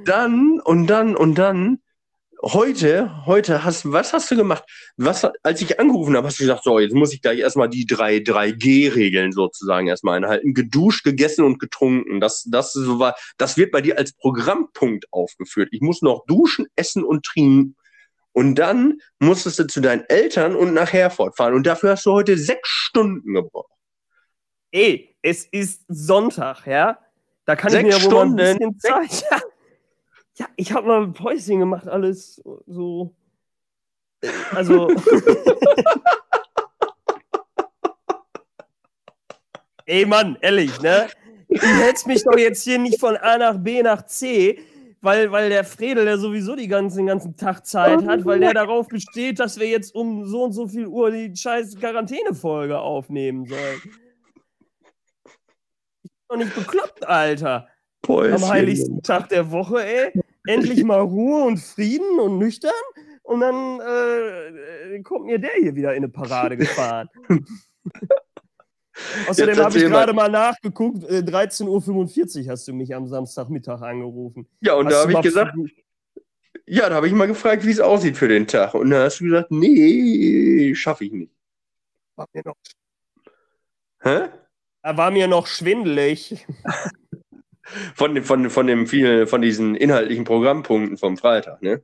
Dann und dann und dann, heute, heute hast, was hast du gemacht? Was, als ich angerufen habe, hast du gesagt, so, jetzt muss ich gleich erstmal die drei, 3G-Regeln sozusagen erstmal einhalten. Geduscht, gegessen und getrunken. Das, das, so war, das wird bei dir als Programmpunkt aufgeführt. Ich muss noch duschen, essen und trinken. Und dann musstest du zu deinen Eltern und nach Herford fahren. Und dafür hast du heute sechs Stunden gebraucht. Ey, es ist Sonntag, ja? Da kann Sechs ich mir ja wohl mal ein Stunden. bisschen Zeit. Ja, ich habe mal ein Päuschen gemacht, alles so. Also. Ey, Mann, ehrlich, ne? Du hältst mich doch jetzt hier nicht von A nach B nach C, weil, weil der Fredel, der sowieso die ganzen, den ganzen Tag Zeit hat, weil der darauf besteht, dass wir jetzt um so und so viel Uhr die scheiß Quarantänefolge aufnehmen sollen. Ich bin doch nicht bekloppt, Alter. Am Päuschen. heiligsten Tag der Woche, ey. Endlich mal Ruhe und Frieden und nüchtern. Und dann äh, äh, kommt mir der hier wieder in eine Parade gefahren. Außerdem habe ich gerade mal nachgeguckt, äh, 13.45 Uhr hast du mich am Samstagmittag angerufen. Ja, und Hast da habe ich gesagt, Ja, da habe ich mal gefragt, wie es aussieht für den Tag. Und da hast du gesagt, nee, schaffe ich nicht. war mir noch, Hä? da war mir noch schwindelig. Von, dem- von, von, dem vielen, von diesen inhaltlichen Programmpunkten vom Freitag, ne?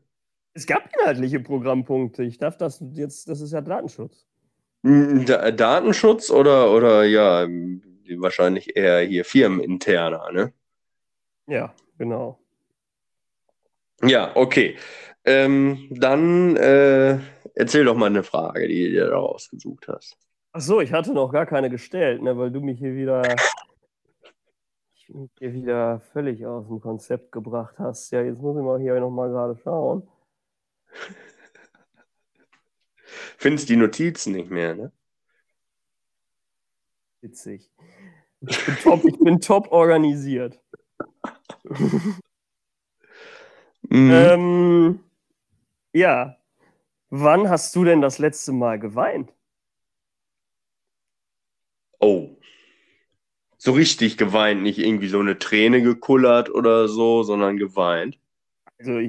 Es gab inhaltliche Programmpunkte. Ich darf das jetzt, das ist ja Datenschutz. Da, Datenschutz oder, oder ja, wahrscheinlich eher hier firmeninterner, ne? Ja, genau. Ja, okay. Ähm, dann äh, erzähl doch mal eine Frage, die du dir da rausgesucht hast. Ach so, ich hatte noch gar keine gestellt, ne, weil du mich hier wieder, hier wieder völlig aus dem Konzept gebracht hast. Ja, jetzt muss ich mal hier nochmal gerade schauen. Findest die Notizen nicht mehr, ne? Witzig. Ich bin top, ich bin top organisiert. Mhm. Ähm, ja. Wann hast du denn das letzte Mal geweint? Oh. So richtig geweint, nicht irgendwie so eine Träne gekullert oder so, sondern geweint. Also,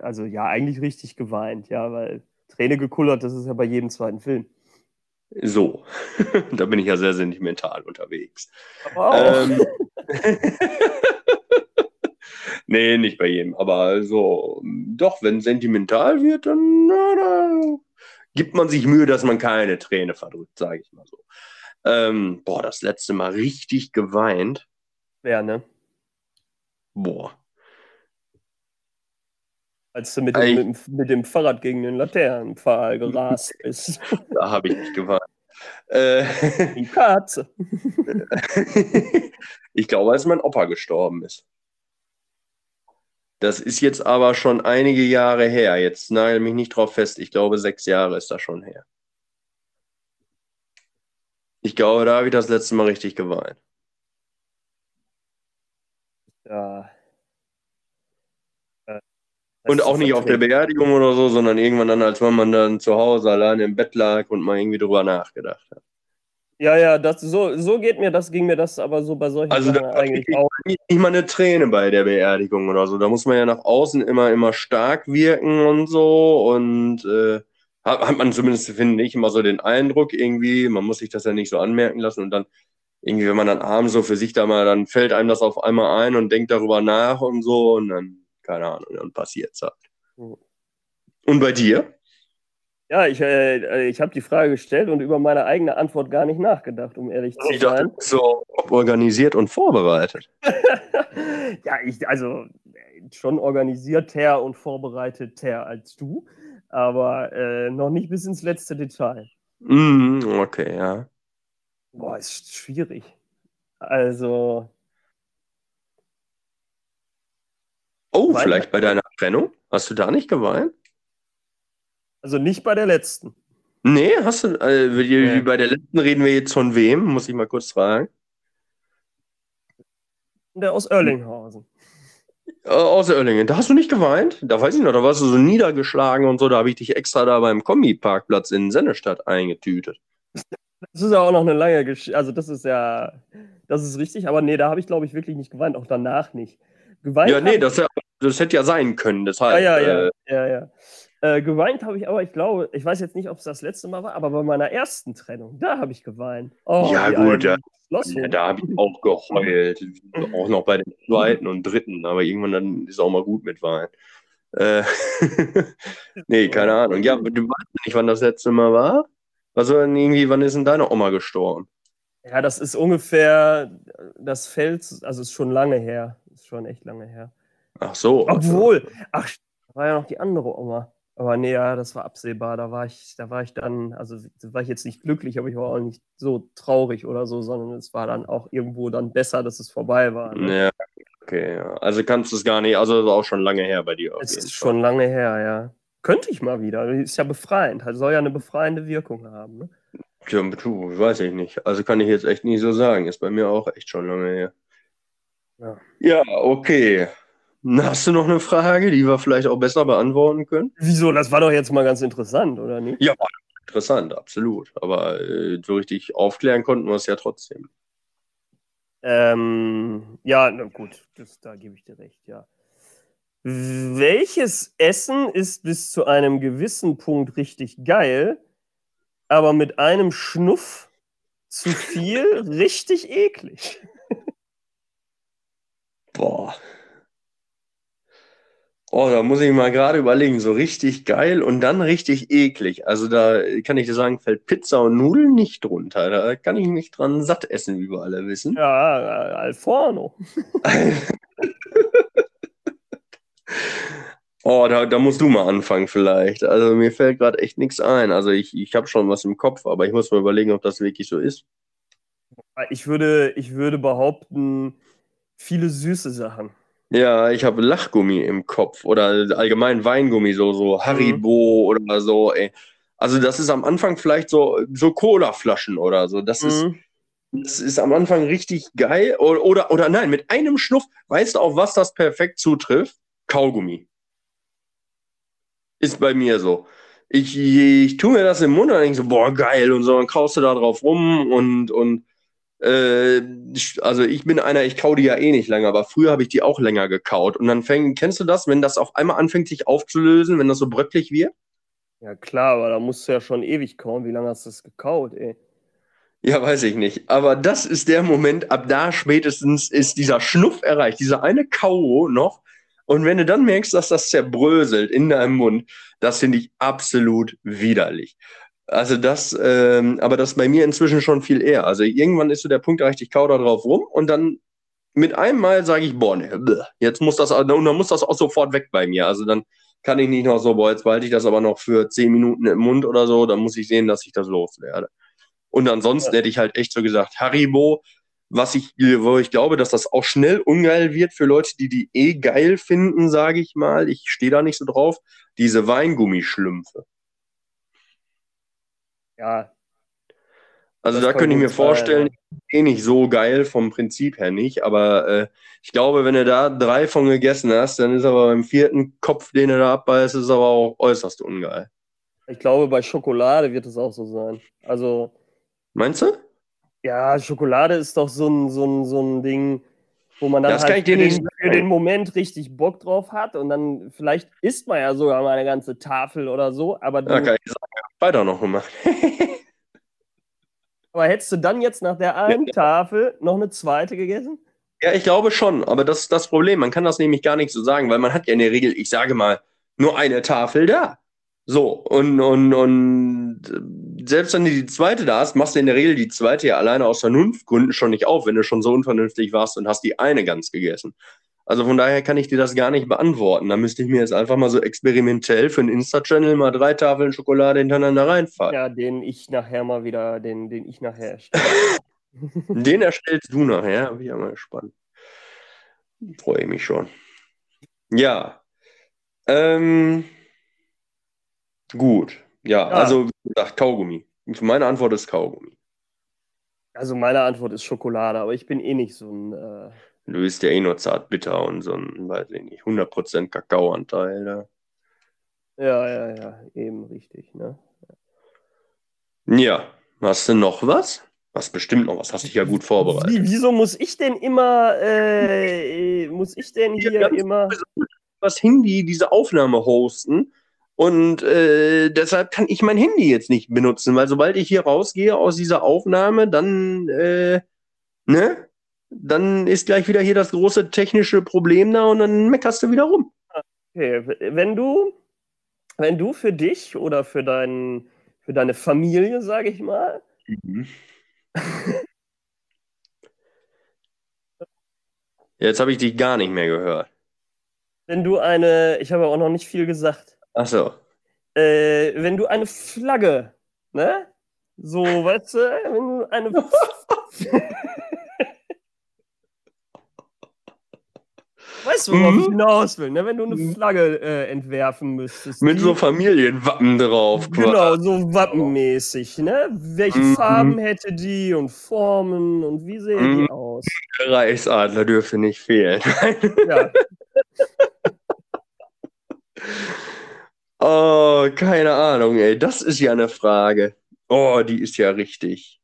also ja, eigentlich richtig geweint, ja, weil Träne gekullert, das ist ja bei jedem zweiten Film. So. da bin ich ja sehr sentimental unterwegs. Aber auch. Ähm, nee, nicht bei jedem. Aber also, doch, wenn sentimental wird, dann na, da gibt man sich Mühe, dass man keine Träne verdrückt, sage ich mal so. Ähm, boah, das letzte Mal richtig geweint. ja, ne? Boah. Als du mit dem, mit, dem- mit dem Fahrrad gegen den Laternenpfahl gerast bist. Da habe ich nicht geweint. Äh, Die Katze. ich glaube, als mein Opa gestorben ist. Das ist jetzt aber schon einige Jahre her. Jetzt nagel mich nicht drauf fest. Ich glaube, sechs Jahre ist das schon her. Ich glaube, da habe ich das letzte Mal richtig geweint. Ja. Äh, Und auch nicht auf der. Beerdigung oder so, sondern irgendwann dann, als wenn man dann zu Hause alleine im Bett lag und mal irgendwie drüber nachgedacht hat. Ja, ja, das, so, so geht mir das, ging mir das aber so bei solchen Also Sachen eigentlich ich- auch. Nicht nicht mal eine Träne bei der Beerdigung oder so. Da muss man ja nach außen immer, immer stark wirken und so. Und äh, hat, hat man zumindest, finde ich, immer so den Eindruck irgendwie, man muss sich das ja nicht so anmerken lassen. Und dann irgendwie, wenn man dann abends so für sich da mal, dann fällt einem das auf einmal ein und denkt darüber nach und so. Und dann, keine Ahnung, dann passiert's halt. Mhm. Und bei dir? Ja, ich, äh, ich habe die Frage gestellt und über meine eigene Antwort gar nicht nachgedacht, um ehrlich zu Ich dachte, sein. du bist so organisiert und vorbereitet. ja, ich, also äh, schon organisierter und vorbereiteter als du, aber äh, noch nicht bis ins letzte Detail. Mhm, okay, ja. Boah, ist schwierig. Also, Oh, vielleicht bei deiner Trennung? Hast du da nicht geweint? also nicht bei der letzten. Nee, hast du, Nee. wie bei der letzten reden wir jetzt von wem? Muss ich mal kurz fragen. Der aus Oerlinghausen. Äh, aus Oerlingen. Da hast du nicht geweint? Da weiß ich noch, da warst du so niedergeschlagen und so. Da habe ich dich extra da beim Kombi-Parkplatz in Sennestadt eingetütet. Das ist ja auch noch eine lange Geschichte. Also, das ist ja, das ist richtig, aber nee, da habe ich, glaube ich, wirklich nicht geweint, auch danach nicht. Geweint Ja, nee, das, das hätte ja sein können. Ja, Deshalb. ja, äh, ja, ja, ja. Äh, geweint habe ich aber, ich glaube, ich weiß jetzt nicht, ob es das letzte Mal war, aber bei meiner ersten Trennung, da habe ich geweint. Oh, Ja, gut, ja. Ja, da habe ich auch geheult. auch noch bei den zweiten und dritten. Aber irgendwann dann ist auch mal gut mit Wein. Äh, nee, keine Ahnung. Ja, du weißt nicht, wann das letzte Mal war? Also irgendwie, wann ist denn deine Oma gestorben? Ja, das ist ungefähr, das fällt, also ist schon lange her. Ist schon echt lange her. Ach so. Obwohl, ach, da war ja noch die andere Oma. Aber nee, ja, das war absehbar. Da war ich, da war ich dann, also da war ich jetzt nicht glücklich, aber ich war auch nicht so traurig oder so, sondern es war dann auch irgendwo dann besser, dass es vorbei war. Ne? Ja, okay, ja. Also kannst du es gar nicht, also ist auch schon lange her bei dir. Es ist schon lange her, ja. Könnte ich mal wieder. Ist ja befreiend. Also soll ja eine befreiende Wirkung haben. Ne? Tja, du, weiß ich nicht. Also kann ich jetzt echt nicht so sagen. Ist bei mir auch echt schon lange her. Ja. Ja, okay. Na, Hast du noch eine Frage, die wir vielleicht auch besser beantworten können? Wieso? Das war doch jetzt mal ganz interessant, oder nicht? Ja, interessant, absolut. Aber äh, so richtig aufklären konnten wir es ja trotzdem. Ähm, ja, na gut, das, da gebe ich dir recht, ja. Welches Essen ist bis zu einem gewissen Punkt richtig geil, aber mit einem Schnuff zu viel richtig eklig? Boah. Oh, da muss ich mal gerade überlegen, so richtig geil und dann richtig eklig. Also da kann ich dir sagen, fällt Pizza und Nudeln nicht drunter. Da kann ich mich dran satt essen, wie wir alle wissen. Ja, äh, Alforno. Oh, da, da musst du mal anfangen vielleicht. Also mir fällt gerade echt nichts ein. Also ich, ich habe schon was im Kopf, aber ich muss mal überlegen, ob das wirklich so ist. Ich würde, ich würde behaupten, viele süße Sachen. Ja, ich habe Lachgummi im Kopf oder allgemein Weingummi, so, so Haribo oder so, ey. Also das ist am Anfang vielleicht so, so Colaflaschen oder so. Das ist, Mhm. Das ist am Anfang richtig geil. Oder, oder, oder nein, mit einem Schnuff, weißt du, auf was das perfekt zutrifft? Kaugummi. Ist bei mir so. Ich, ich tue mir das im Mund und denke so, boah, geil, und so, dann kaust du da drauf rum und, und äh, also ich bin einer, ich kau die ja eh nicht lange, aber früher habe ich die auch länger gekaut. Und dann fängt, kennst du das, wenn das auf einmal anfängt, sich aufzulösen, wenn das so bröcklich wird? Ja, klar, aber da musst du ja schon ewig kauen. Wie lange hast du das gekaut, ey? Ja, weiß ich nicht. Aber das ist der Moment, ab da spätestens ist dieser Schnuff erreicht, dieser eine Kau noch. Und wenn du dann merkst, dass das zerbröselt in deinem Mund, das finde ich absolut widerlich. Also das, ähm, aber das bei mir inzwischen schon viel eher. Also irgendwann ist so der Punkt erreicht, ich kau da drauf rum und dann mit einem Mal sage ich, boah, ne, jetzt muss das, und dann muss das auch sofort weg bei mir. Also dann kann ich nicht noch so, boah, jetzt behalte ich das aber noch für zehn Minuten im Mund oder so, dann muss ich sehen, dass ich das loswerde. Und ansonsten ja. hätte ich halt echt so gesagt, Haribo, was ich, wo ich glaube, dass das auch schnell ungeil wird für Leute, die die eh geil finden, sage ich mal. Ich stehe da nicht so drauf. Diese Weingummischlümpfe. Ja. Also da könnte ich mir vorstellen, sein, ja. eh nicht so geil vom Prinzip her nicht, aber äh, ich glaube, wenn du da drei von gegessen hast, dann ist aber beim vierten Kopf, den du da abbeißt, ist aber auch äußerst ungeil. Ich glaube, bei Schokolade wird es auch so sein. Also. Meinst du? Ja, Schokolade ist doch so ein, so ein, so ein Ding, wo man dann das halt für den, für den, Moment richtig Bock drauf hat und dann vielleicht isst man ja sogar mal eine ganze Tafel oder so, aber du, ja, kann ich sagen, weiter noch gemacht. aber hättest du dann jetzt nach der einen ja. Tafel noch eine zweite gegessen? Ja, ich glaube schon, aber das ist das Problem. Man kann das nämlich gar nicht so sagen, weil man hat ja in der Regel, ich sage mal, nur eine Tafel da. So, und, und, und selbst wenn du die zweite da hast, machst du in der Regel die zweite ja alleine aus Vernunftgründen schon nicht auf, wenn du schon so unvernünftig warst und hast die eine ganz gegessen. Also von daher kann ich dir das gar nicht beantworten. Da müsste ich mir jetzt einfach mal so experimentell für einen Insta-Channel mal drei Tafeln Schokolade hintereinander reinfahren. Ja, den ich nachher mal wieder, den, den ich nachher erstelle. den erstellst du nachher, bin ich ja mal gespannt. Freue ich mich schon. Ja. Ähm, Gut, ja, ja, also wie gesagt, Kaugummi. Meine Antwort ist Kaugummi. Also meine Antwort ist Schokolade, aber ich bin eh nicht so ein. Äh... Du bist ja eh nur zart bitter und so ein, weiß ich nicht, 100% Kakaoanteil. Ne? Ja, ja, ja, eben richtig, ne? Ja, hast du noch was? Hast bestimmt noch was, hast dich ja gut vorbereitet. Wie, wieso muss ich denn immer, äh, muss ich denn hier ja, immer. Was Hindi diese Aufnahme hosten und äh, deshalb kann ich mein Handy jetzt nicht benutzen, weil sobald ich hier rausgehe aus dieser Aufnahme, dann, äh, ne, dann ist gleich wieder hier das große technische Problem da und dann meckerst du wieder rum. Okay, wenn du, wenn du für dich oder für, dein, für deine Familie, sage ich mal, mhm. Jetzt habe ich dich gar nicht mehr gehört. Wenn du eine, ich habe auch noch nicht viel gesagt. Ach so. Äh, wenn du eine Flagge, ne? So, weißt du, wenn du eine. weißt du, worauf mhm. ich hinaus will, ne? Wenn du eine mhm. Flagge äh, entwerfen müsstest. Mit die, so Familienwappen drauf, Genau, so wappenmäßig, ne? Welche mhm. Farben hätte die und Formen und wie sehen mhm. die aus? Der Reichsadler dürfte nicht fehlen. ja. Oh, keine Ahnung, ey. Das ist ja eine Frage. Oh, die ist ja richtig.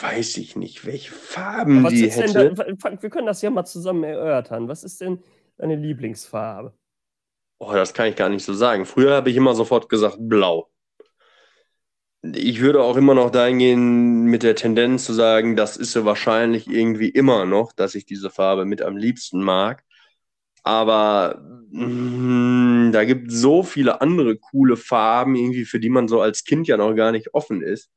Weiß ich nicht, welche Farben die hätte. Da, wir können das ja mal zusammen erörtern. Was ist denn deine Lieblingsfarbe? Oh, das kann ich gar nicht so sagen. Früher habe ich immer sofort gesagt blau. Ich würde auch immer noch dahin gehen mit der Tendenz zu sagen, das ist so wahrscheinlich irgendwie immer noch, dass ich diese Farbe mit am liebsten mag. Aber mh, mm, da gibt es so viele andere coole Farben, irgendwie, für die man so als Kind ja noch gar nicht offen ist,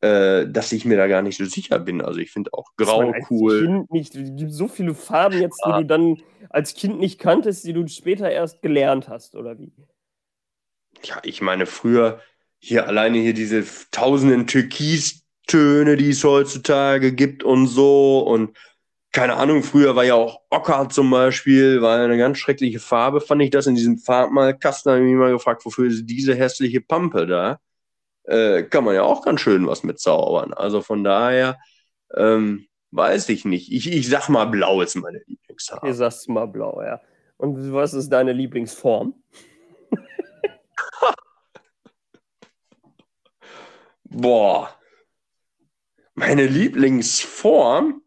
äh, dass ich mir da gar nicht so sicher bin. Also ich finde auch Grau cool. Kind nicht, es gibt so viele Farben jetzt, ja. die du dann als Kind nicht kanntest, die du später erst gelernt hast, oder wie? Ja, ich meine, früher hier alleine hier diese tausenden Türkistöne, die es heutzutage gibt und so und keine Ahnung, früher war ja auch Ocker zum Beispiel, war eine ganz schreckliche Farbe, fand ich das in diesem Farbmalkasten, habe ich mich mal gefragt, wofür ist diese hässliche Pampe da? Äh, kann man ja auch ganz schön was mit zaubern. Also von daher, Ähm, weiß ich nicht. Ich, ich sag mal, blau ist meine Lieblingsfarbe. sagst du mal blau, ja. Und was ist deine Lieblingsform? Boah. Meine Lieblingsform?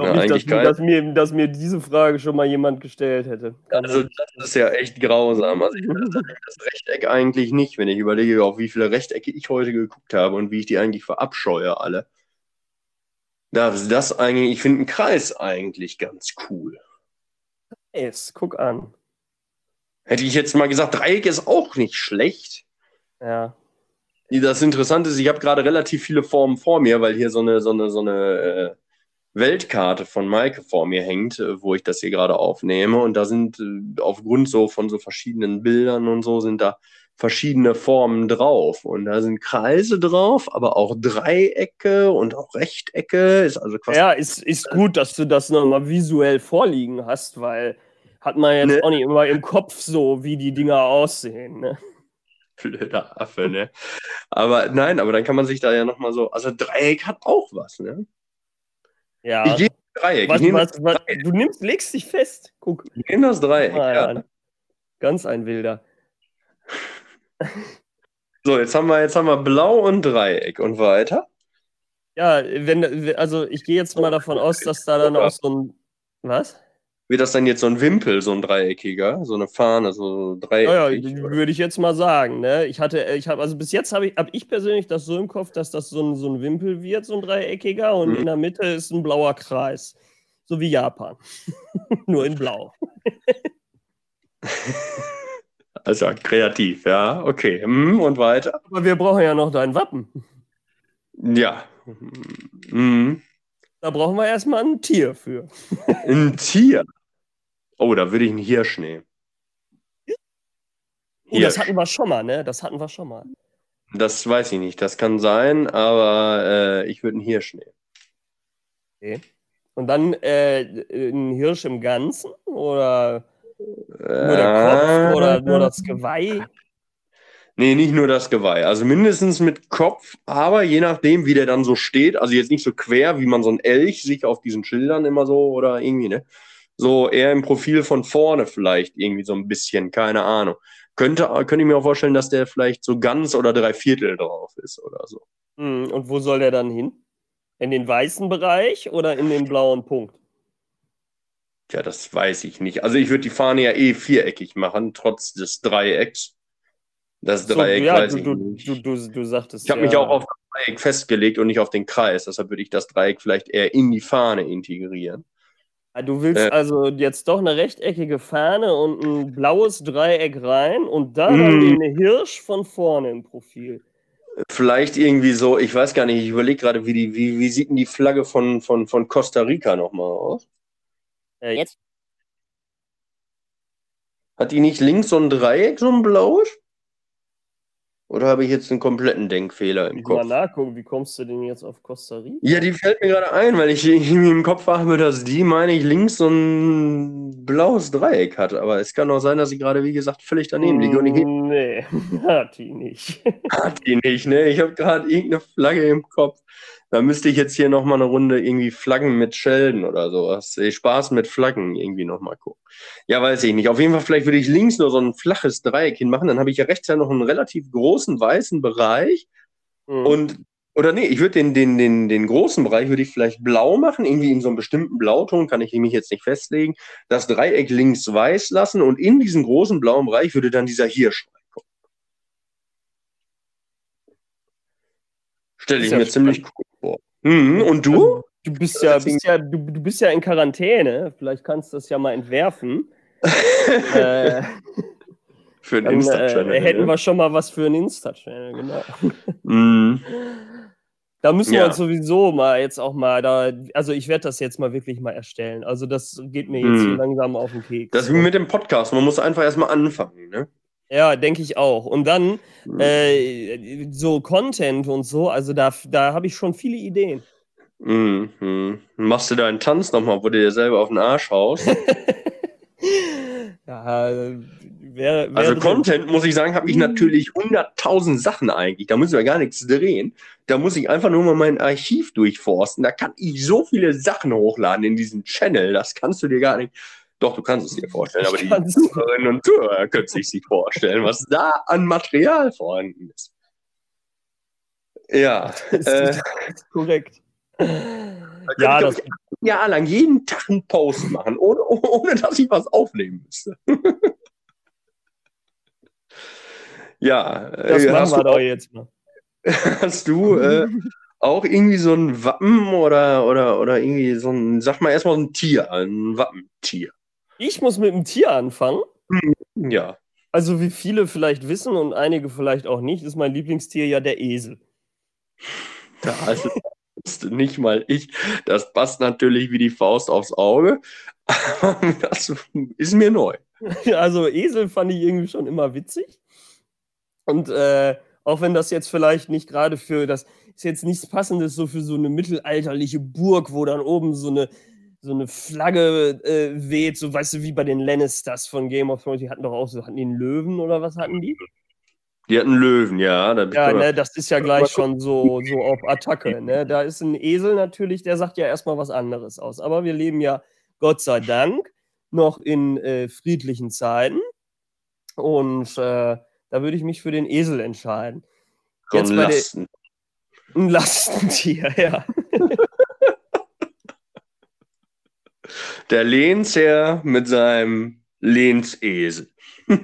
Ich glaube Ja, nicht, dass, dass, mir, dass mir diese Frage schon mal jemand gestellt hätte. Also, das ist ja echt grausam. Also, ich das Rechteck eigentlich nicht, wenn ich überlege, auf wie viele Rechtecke ich heute geguckt habe und wie ich die eigentlich verabscheue, alle. Das, das eigentlich, ich finde einen Kreis eigentlich ganz cool. Yes, guck an. Hätte ich jetzt mal gesagt, Dreieck ist auch nicht schlecht. Ja. Das Interessante ist, ich habe gerade relativ viele Formen vor mir, weil hier so eine, so eine, so eine äh, Weltkarte von Maike vor mir hängt, äh, wo ich das hier gerade aufnehme. Und da sind äh, aufgrund so von so verschiedenen Bildern und so sind da verschiedene Formen drauf. Und da sind Kreise drauf, aber auch Dreiecke und auch Rechtecke. Ist also quasi Ja, ist, ist gut, dass du das nochmal visuell vorliegen hast, weil hat man jetzt Ne. auch nicht immer im Kopf so, wie die Dinger aussehen. Ne? blöder Affe, ne? Aber nein, aber dann kann man sich da ja nochmal so. Also Dreieck hat auch was, ne? Ja. Ich gehe Dreieck. was, nehme was, was, du nimmst, legst dich fest. Guck ich nehm das Dreieck. mal Ja. an. Ganz ein Wilder. So, jetzt haben wir, jetzt haben wir Blau und Dreieck und weiter. Ja, wenn, also ich gehe jetzt mal davon aus, dass da dann auch so ein. Was? Wird das dann jetzt so ein Wimpel, so ein dreieckiger, so eine Fahne, so Ja, ja, dreieckig? oder? würde ich jetzt mal sagen. Ne? Ich hatte, ich habe, also bis jetzt habe ich, habe ich persönlich das so im Kopf, dass das so ein, so ein Wimpel wird, so ein dreieckiger, und Mhm. in der Mitte ist ein blauer Kreis. So wie Japan. Nur in Blau. Also kreativ, ja, okay. Hm, und weiter? Aber wir brauchen ja noch dein Wappen. Ja. Hm. Da brauchen wir erstmal ein Tier für. Ein Tier. Oh, da würde ich einen Hirsch nehmen. Oh, das hatten wir schon mal, ne? Das hatten wir schon mal. Das weiß ich nicht, das kann sein, aber äh, ich würde einen Hirsch nehmen. Und dann äh, ein Hirsch im Ganzen oder nur der Kopf oder nur das Geweih? Nee, nicht nur das Geweih. Also mindestens mit Kopf, aber je nachdem, wie der dann so steht, also jetzt nicht so quer, wie man so ein Elch sich auf diesen Schildern immer so oder irgendwie, ne? So eher im Profil von vorne vielleicht irgendwie so ein bisschen, keine Ahnung. Könnte, könnte ich mir auch vorstellen, dass der vielleicht so ganz oder drei Viertel drauf ist oder so. Hm, Und wo soll der dann hin? In den weißen Bereich oder in den blauen Punkt? Ja, das weiß ich nicht. Also ich würde die Fahne ja eh viereckig machen, trotz des Dreiecks. Das So, Dreieck ja, weiß du, ich du, nicht. du, du, du sagtest Ich habe ja, mich auch auf das Dreieck festgelegt und nicht auf den Kreis. Deshalb würde ich das Dreieck vielleicht eher in die Fahne integrieren. Ah, Du willst Äh. also jetzt doch eine rechteckige Fahne und ein blaues Dreieck rein und da dann Mm. den Hirsch von vorne im Profil. Vielleicht irgendwie so, ich weiß gar nicht, ich überlege gerade, wie, die, wie, wie sieht denn die Flagge von, von, von Costa Rica nochmal aus? Äh, jetzt? Hat die nicht links so ein Dreieck, so ein blaues? Oder habe ich jetzt einen kompletten Denkfehler im Ich mal Kopf? nachgucken, wie kommst du denn jetzt auf Costa Rica? Ja, die fällt mir gerade ein, weil ich irgendwie im Kopf habe, dass die, meine ich, links so ein blaues Dreieck hat. Aber es kann auch sein, dass ich gerade, wie gesagt, völlig daneben liege. Und ich Nee, hat die nicht. hat die nicht, ne? Ich habe gerade irgendeine Flagge im Kopf. Da müsste ich jetzt hier nochmal eine Runde irgendwie Flaggen mit Schelden oder sowas. Eh, Spaß mit Flaggen irgendwie nochmal gucken. Ja, weiß ich nicht. Auf jeden Fall, vielleicht würde ich links nur so ein flaches Dreieck hinmachen. Dann habe ich ja rechts ja noch einen relativ großen weißen Bereich. Hm. Und, oder nee, ich würde den, den, den, den großen Bereich würde ich vielleicht blau machen, irgendwie in so einem bestimmten Blauton, kann ich mich jetzt nicht festlegen. Das Dreieck links weiß lassen und in diesen großen blauen Bereich würde dann dieser Hirsch. Stelle ich mir ziemlich cool. Mhm. Und du? Du bist ja, bist ja, du, du bist ja in Quarantäne. Vielleicht kannst du das ja mal entwerfen. äh, Für einen Insta-Channel. äh, hätten ne? wir schon mal was für einen Insta-Channel, genau. Mhm. Da müssen wir Ja. uns sowieso mal jetzt auch mal da, also ich werde das jetzt mal wirklich mal erstellen. Also das geht mir jetzt hier langsam auf den Keks. Das ist wie mit dem Podcast. Man muss einfach erstmal anfangen. Ne? Ja, denke ich auch. Und dann Mhm. äh, so Content und so, also da, da habe ich schon viele Ideen. Mhm. Machst du deinen Tanz nochmal, wo du dir selber auf den Arsch haust? Ja, Wer, wer Also drin? Content, muss ich sagen, habe ich Mhm. natürlich 100.000 Sachen eigentlich. Da müssen wir gar nichts drehen. Da muss ich einfach nur mal mein Archiv durchforsten. Da kann ich so viele Sachen hochladen in diesen Channel. Das kannst du dir gar nicht. Doch, du kannst es dir vorstellen, aber die. Zuhörerinnen und Zuhörer können sich nicht vorstellen, was da an Material vorhanden ist. Ja, Das äh, ist korrekt. da Ja, das, ich ein Jahr lang jeden Tag einen Post machen, ohne, ohne dass ich was aufnehmen müsste. ja, das äh, machen hast wir du, doch jetzt mal. hast du äh, auch irgendwie so ein Wappen oder, oder, oder irgendwie so ein, sag mal erstmal so ein Tier, ein Wappentier. Ich muss mit dem Tier anfangen. Ja. Also, wie viele vielleicht wissen und einige vielleicht auch nicht, ist mein Lieblingstier ja der Esel. Du wusste nicht mal ich. Das passt natürlich wie die Faust aufs Auge. Das ist mir neu. Also, Esel fand ich irgendwie schon immer witzig. Und äh, auch wenn das jetzt vielleicht nicht gerade für das ist jetzt nichts Passendes so für so eine mittelalterliche Burg, wo dann oben so eine so eine Flagge äh, weht, so weißt du, wie bei den Lannisters von Game of Thrones, die hatten doch auch so, hatten die einen Löwen oder was hatten die? Die hatten Löwen, ja. Ja, ne, das ist ja gleich schon so, so auf Attacke. Ne? Da ist ein Esel natürlich, der sagt ja erstmal was anderes aus. Aber wir leben ja, Gott sei Dank, noch in äh, friedlichen Zeiten. Und äh, da würde ich mich für den Esel entscheiden. so jetzt ein bei der- Lasten. Ein Lastentier, ja. Der Lehnsherr mit seinem Lehnsesel.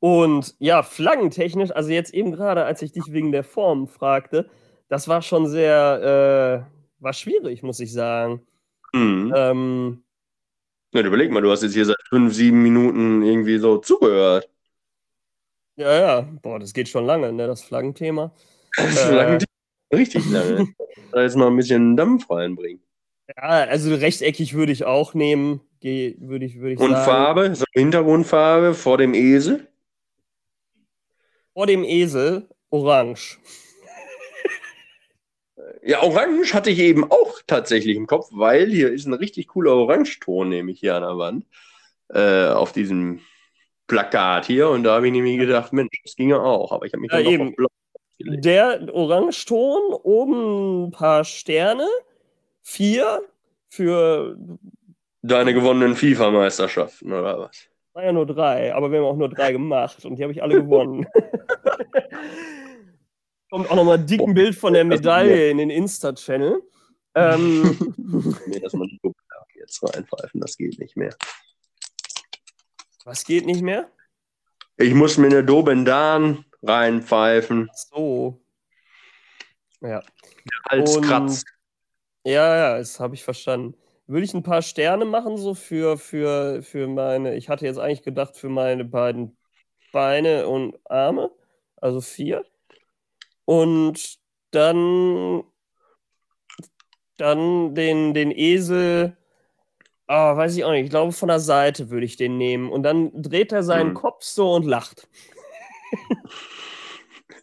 Und ja, flaggentechnisch, also jetzt eben gerade, als ich dich wegen der Form fragte, das war schon sehr, äh, war schwierig, muss ich sagen. Mhm. Ähm, Ja, überleg mal, du hast jetzt hier seit fünf, sieben Minuten irgendwie so zugehört. ja, ja, boah, das geht schon lange, ne, das Flaggenthema. Das Äh. lange, richtig lange. da jetzt mal ein bisschen Dampf reinbringen. Ja, also rechteckig würde ich auch nehmen, würde ich, würde ich Und sagen. Farbe, so Hintergrundfarbe vor dem Esel. Vor dem Esel orange. Ja, Orange hatte ich eben auch tatsächlich im Kopf, weil hier ist ein richtig cooler Orangeton, nämlich hier an der Wand, äh, auf diesem Plakat hier. Und da habe ich nämlich gedacht, Mensch, das ginge auch. Aber ich habe mich Ja, dann eben. Blau gelegt. Der Orangeton, oben ein paar Sterne, vier für, Deine gewonnenen FIFA-Meisterschaften, oder was? war ja nur drei, aber wir haben auch nur drei gemacht und die habe ich alle gewonnen. Kommt auch nochmal dick ein Bild von der Medaille in den Insta-Channel. Ähm, Nee, dass man die Gucke jetzt reinpfeifen, das geht nicht mehr. was geht nicht mehr? Ich muss mir eine Dobendan reinpfeifen. So. Ja. Als Und- Kratz. Ja, ja, das habe ich verstanden. Würde ich ein paar Sterne machen, so für, für, für meine, ich hatte jetzt eigentlich gedacht, für meine beiden Beine und Arme, also vier. Und dann, dann den, den Esel, ah, weiß ich auch nicht, ich glaube, von der Seite würde ich den nehmen. Und dann dreht er seinen Hm. Kopf so und lacht.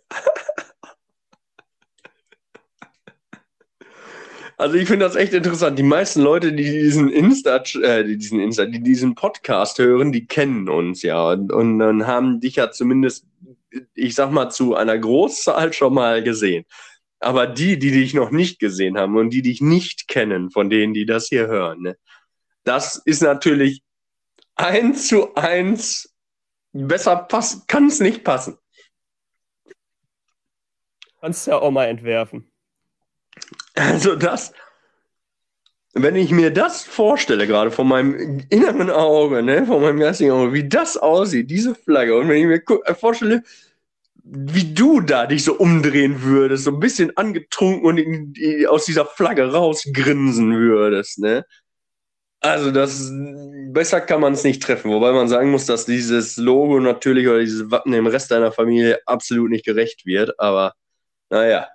Also ich finde das echt interessant. Die meisten Leute, die diesen Insta, äh, die diesen Insta, die diesen Podcast hören, die kennen uns ja und, und dann haben dich ja zumindest, ich sag mal, zu einer Großzahl schon mal gesehen. Aber die, die dich noch nicht gesehen haben und die dich nicht kennen, von denen, die das hier hören, ne, das ist natürlich eins zu eins besser passen, kann es nicht passen. Kannst ja auch mal entwerfen. Also das, wenn ich mir das vorstelle, gerade von meinem inneren Auge, ne, von meinem geistigen Auge, wie das aussieht, diese Flagge, und wenn ich mir äh, vorstelle, wie du da dich so umdrehen würdest, so ein bisschen angetrunken und in, die, aus dieser Flagge rausgrinsen würdest, ne? Also das besser kann man es nicht treffen, wobei man sagen muss, dass dieses Logo natürlich oder dieses Wappen dem Rest deiner Familie absolut nicht gerecht wird, aber naja.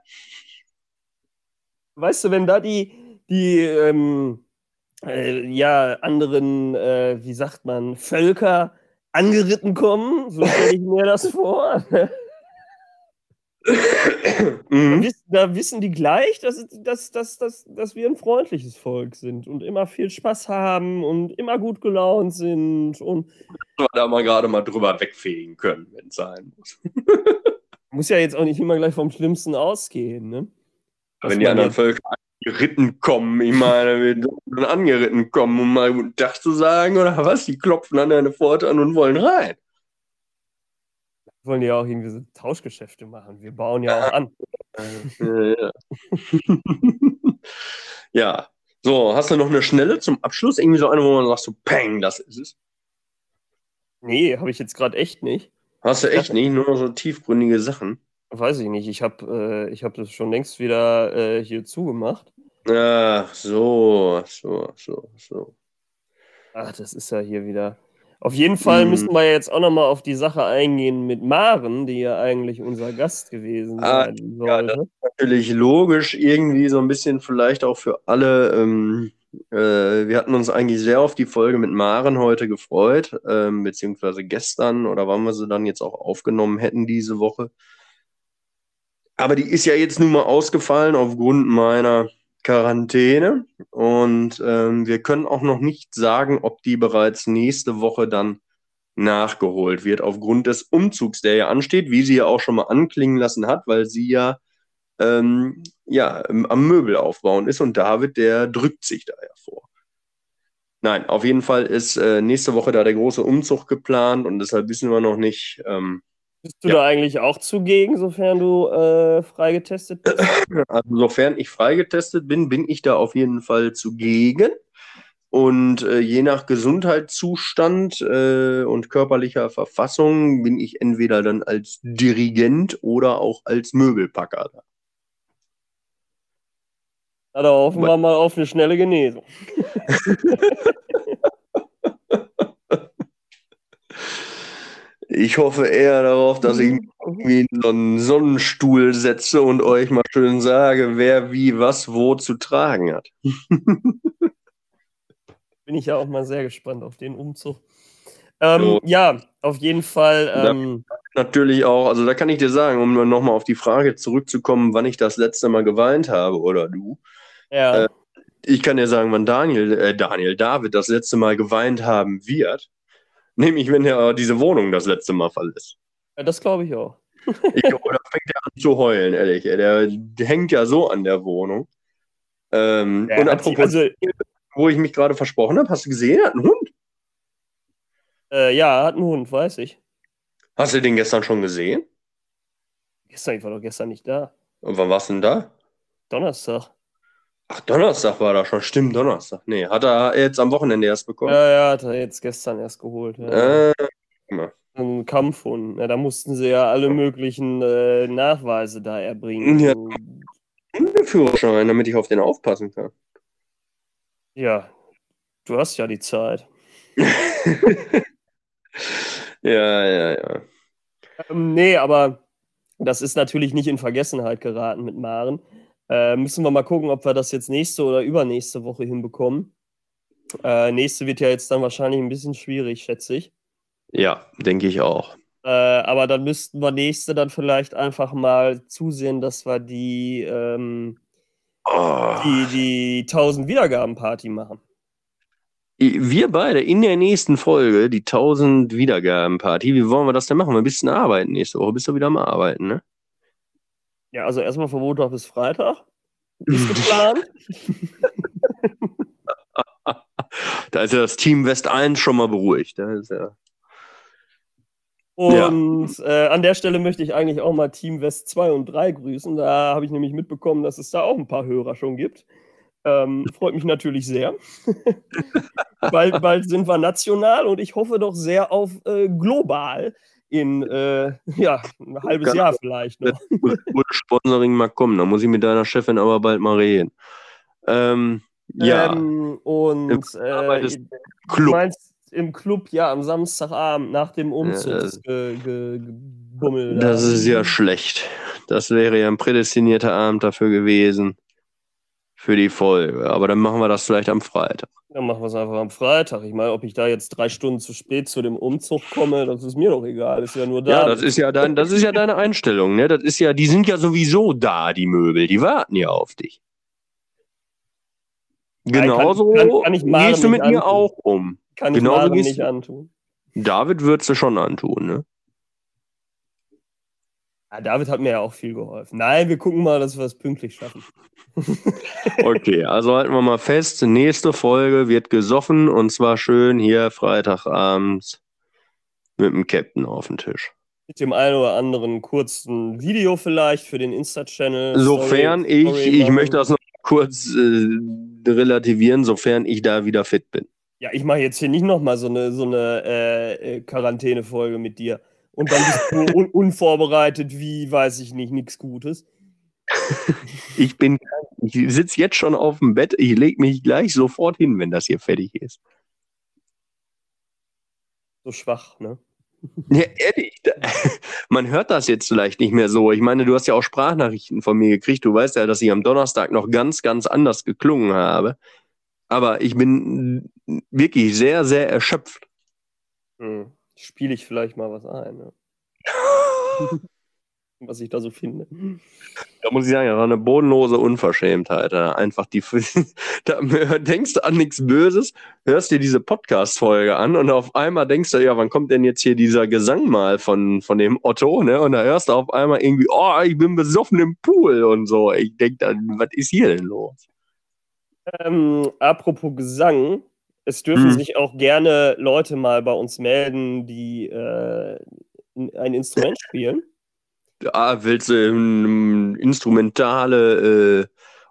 Weißt du, wenn da die, die ähm, äh, ja, anderen, äh, wie sagt man, Völker angeritten kommen, so stelle ich mir das vor. Da, Mhm. wissen, da wissen die gleich, dass, dass, dass, dass, dass wir ein freundliches Volk sind und immer viel Spaß haben und immer gut gelaunt sind. Und wir da mal gerade mal drüber wegfegen können, wenn es sein muss. muss ja jetzt auch nicht immer gleich vom Schlimmsten ausgehen. Ne? Dass wenn die anderen Völker geritten kommen, ich meine, wir sollen angeritten kommen, um mal guten Tag zu sagen, oder was? Die klopfen an deine Pforte an und wollen rein. wollen ja auch irgendwie so Tauschgeschäfte machen. Wir bauen ja auch an. Ja, ja. ja. So, hast du noch eine schnelle zum Abschluss? Irgendwie so eine, wo man sagt, so, peng, das ist es. Nee, habe ich jetzt gerade echt nicht. Hast du echt nicht, nur so tiefgründige Sachen. Weiß ich nicht. Ich habe äh, ich hab das schon längst wieder äh, hier zugemacht. Ach so, so, so, so. Ach, das ist ja hier wieder. Auf jeden Fall Mhm. müssen wir jetzt auch nochmal auf die Sache eingehen mit Maren, die ja eigentlich unser Gast gewesen Ah, sein ja, das- sollte. Natürlich logisch, irgendwie so ein bisschen vielleicht auch für alle. Ähm, äh, wir hatten uns eigentlich sehr auf die Folge mit Maren heute gefreut, ähm, beziehungsweise gestern oder wann wir sie dann jetzt auch aufgenommen hätten diese Woche. Aber die ist ja jetzt nun mal ausgefallen aufgrund meiner Quarantäne. Und ähm, wir können auch noch nicht sagen, ob die bereits nächste Woche dann nachgeholt wird, aufgrund des Umzugs, der ja ansteht, wie sie ja auch schon mal anklingen lassen hat, weil sie ja, ähm, ja ähm, am Möbel aufbauen ist. Und David, der drückt sich da hervor. Nein, auf jeden Fall ist äh, nächste Woche da der große Umzug geplant. Und deshalb wissen wir noch nicht, ähm, Bist du Ja. da eigentlich auch zugegen, sofern du äh, freigetestet bist? Also sofern ich freigetestet bin, bin ich da auf jeden Fall zugegen. Und äh, je nach Gesundheitszustand äh, und körperlicher Verfassung bin ich entweder dann als Dirigent oder auch als Möbelpacker da. Da hoffen wir mal auf eine schnelle Genesung. Ich hoffe eher darauf, dass ich mich irgendwie in so einen Sonnenstuhl setze und euch mal schön sage, wer wie was wo zu tragen hat. Bin ich ja auch mal sehr gespannt auf den Umzug. Ähm, So. Ja, auf jeden Fall. Ähm, Natürlich auch, also da kann ich dir sagen, um nochmal auf die Frage zurückzukommen, wann ich das letzte Mal geweint habe oder du. ja. Äh, Ich kann dir sagen, wann Daniel, äh, Daniel, David das letzte Mal geweint haben wird. Nämlich, wenn er diese Wohnung das letzte Mal verlässt. ja, das glaube ich auch. Ich glaube, da fängt er an zu heulen, ehrlich. Der, der hängt ja so an der Wohnung. Ähm, Ja, und apropos, also, wo ich mich gerade versprochen habe, hast du gesehen, er hat einen Hund. äh, ja, er hat einen Hund, weiß ich. Hast du den gestern schon gesehen? Gestern, ich war doch gestern nicht da. Und wann warst du denn da? Donnerstag. Ach, Donnerstag war da schon. Stimmt, Donnerstag. Nee, hat er jetzt am Wochenende erst bekommen. Ja, ja, hat er jetzt gestern erst geholt. Ja. Äh, Ein Kampfhund. Ja, da mussten sie ja alle möglichen äh, Nachweise da erbringen. Ja. Hundeführerschein, damit ich auf den aufpassen kann. ja, du hast ja die Zeit. Ja, ja, ja. Ähm, nee, aber das ist natürlich nicht in Vergessenheit geraten mit Maren. Äh, müssen wir mal gucken, ob wir das jetzt nächste oder übernächste Woche hinbekommen. Äh, nächste wird ja jetzt dann wahrscheinlich ein bisschen schwierig, schätze ich. Ja, denke ich auch. Äh, aber dann müssten wir nächste dann vielleicht einfach mal zusehen, dass wir die, ähm, Oh. die, die 1000 Wiedergaben-Party machen. Wir beide in der nächsten Folge, die 1000 Wiedergaben-Party. Wie wollen wir das denn machen? Wir ein bisschen arbeiten nächste Woche. Bist du wieder am Arbeiten, ne? Ja, also erstmal von Montag bis Freitag. Ist geplant. Da ist ja das Team West 1 schon mal beruhigt. Da ist ja Und äh, an der Stelle möchte ich eigentlich auch mal Team West 2 und 3 grüßen. Da habe ich nämlich mitbekommen, dass es da auch ein paar Hörer schon gibt. Ähm, freut mich natürlich sehr. bald, bald sind wir national und ich hoffe doch sehr auf äh, global in äh, ja, ein halbes Jahr vielleicht noch. muss wohl Sponsoring mal kommen. Da muss ich mit deiner Chefin aber bald mal reden. Ähm, ja, Ähm, und äh, du meinst im Club, ja, am Samstagabend nach dem das- Umzugsbummel. Das ist ja schlecht. Das wäre ja ein prädestinierter Abend dafür gewesen. Für die Folge. Aber dann machen wir das vielleicht am Freitag. Dann machen wir es einfach am Freitag. Ich meine, ob ich da jetzt drei Stunden zu spät zu dem Umzug komme, das ist mir doch egal. Ist ja nur da. Ja, das ist ja dein, das ist ja deine Einstellung, ne? Das ist ja, die sind ja sowieso da, die Möbel. Die warten ja auf dich. Nein, kann- Genauso kann- kann ich gehst du mit mir antun. auch um. Kann ich genauso gehst nicht antun. David würdest du schon antun, ne? Ja, David hat mir ja auch viel geholfen. Nein, wir gucken mal, dass wir es pünktlich schaffen. Okay, also halten wir mal fest, nächste Folge wird gesoffen und zwar schön hier Freitagabends mit dem Captain auf dem Tisch. Mit dem einen oder anderen kurzen Video vielleicht für den Insta-Channel. Sofern Story- ich, Story ich möchte das noch kurz äh, relativieren, sofern ich da wieder fit bin. Ja, ich mache jetzt hier nicht nochmal so eine, so eine äh, äh, Quarantäne-Folge mit dir. Und dann bist du un unvorbereitet, wie, weiß ich nicht, nichts Gutes. Ich bin, ich sitze jetzt schon auf dem Bett, ich lege mich gleich sofort hin, wenn das hier fertig ist. So schwach, ne? Ja, ehrlich, man hört das jetzt vielleicht nicht mehr so. Ich meine, du hast ja auch Sprachnachrichten von mir gekriegt. Du weißt ja, dass ich am Donnerstag noch ganz, ganz anders geklungen habe. Aber ich bin wirklich sehr, sehr erschöpft. Hm. Spiele ich vielleicht mal was ein, ne? was ich da so finde. Da muss ich sagen, das war eine bodenlose Unverschämtheit. Einfach die, da denkst du an nichts Böses, hörst dir diese Podcast-Folge an und auf einmal denkst du, ja, wann kommt denn jetzt hier dieser Gesang mal von, von dem Otto, ne? Und da hörst du auf einmal irgendwie, oh, ich bin besoffen im Pool und so. Ich denk dann, was ist hier denn los? Ähm, apropos Gesang, es dürfen Hm. sich auch gerne Leute mal bei uns melden, die äh, ein Instrument spielen. Ah, willst du ähm, instrumentale äh,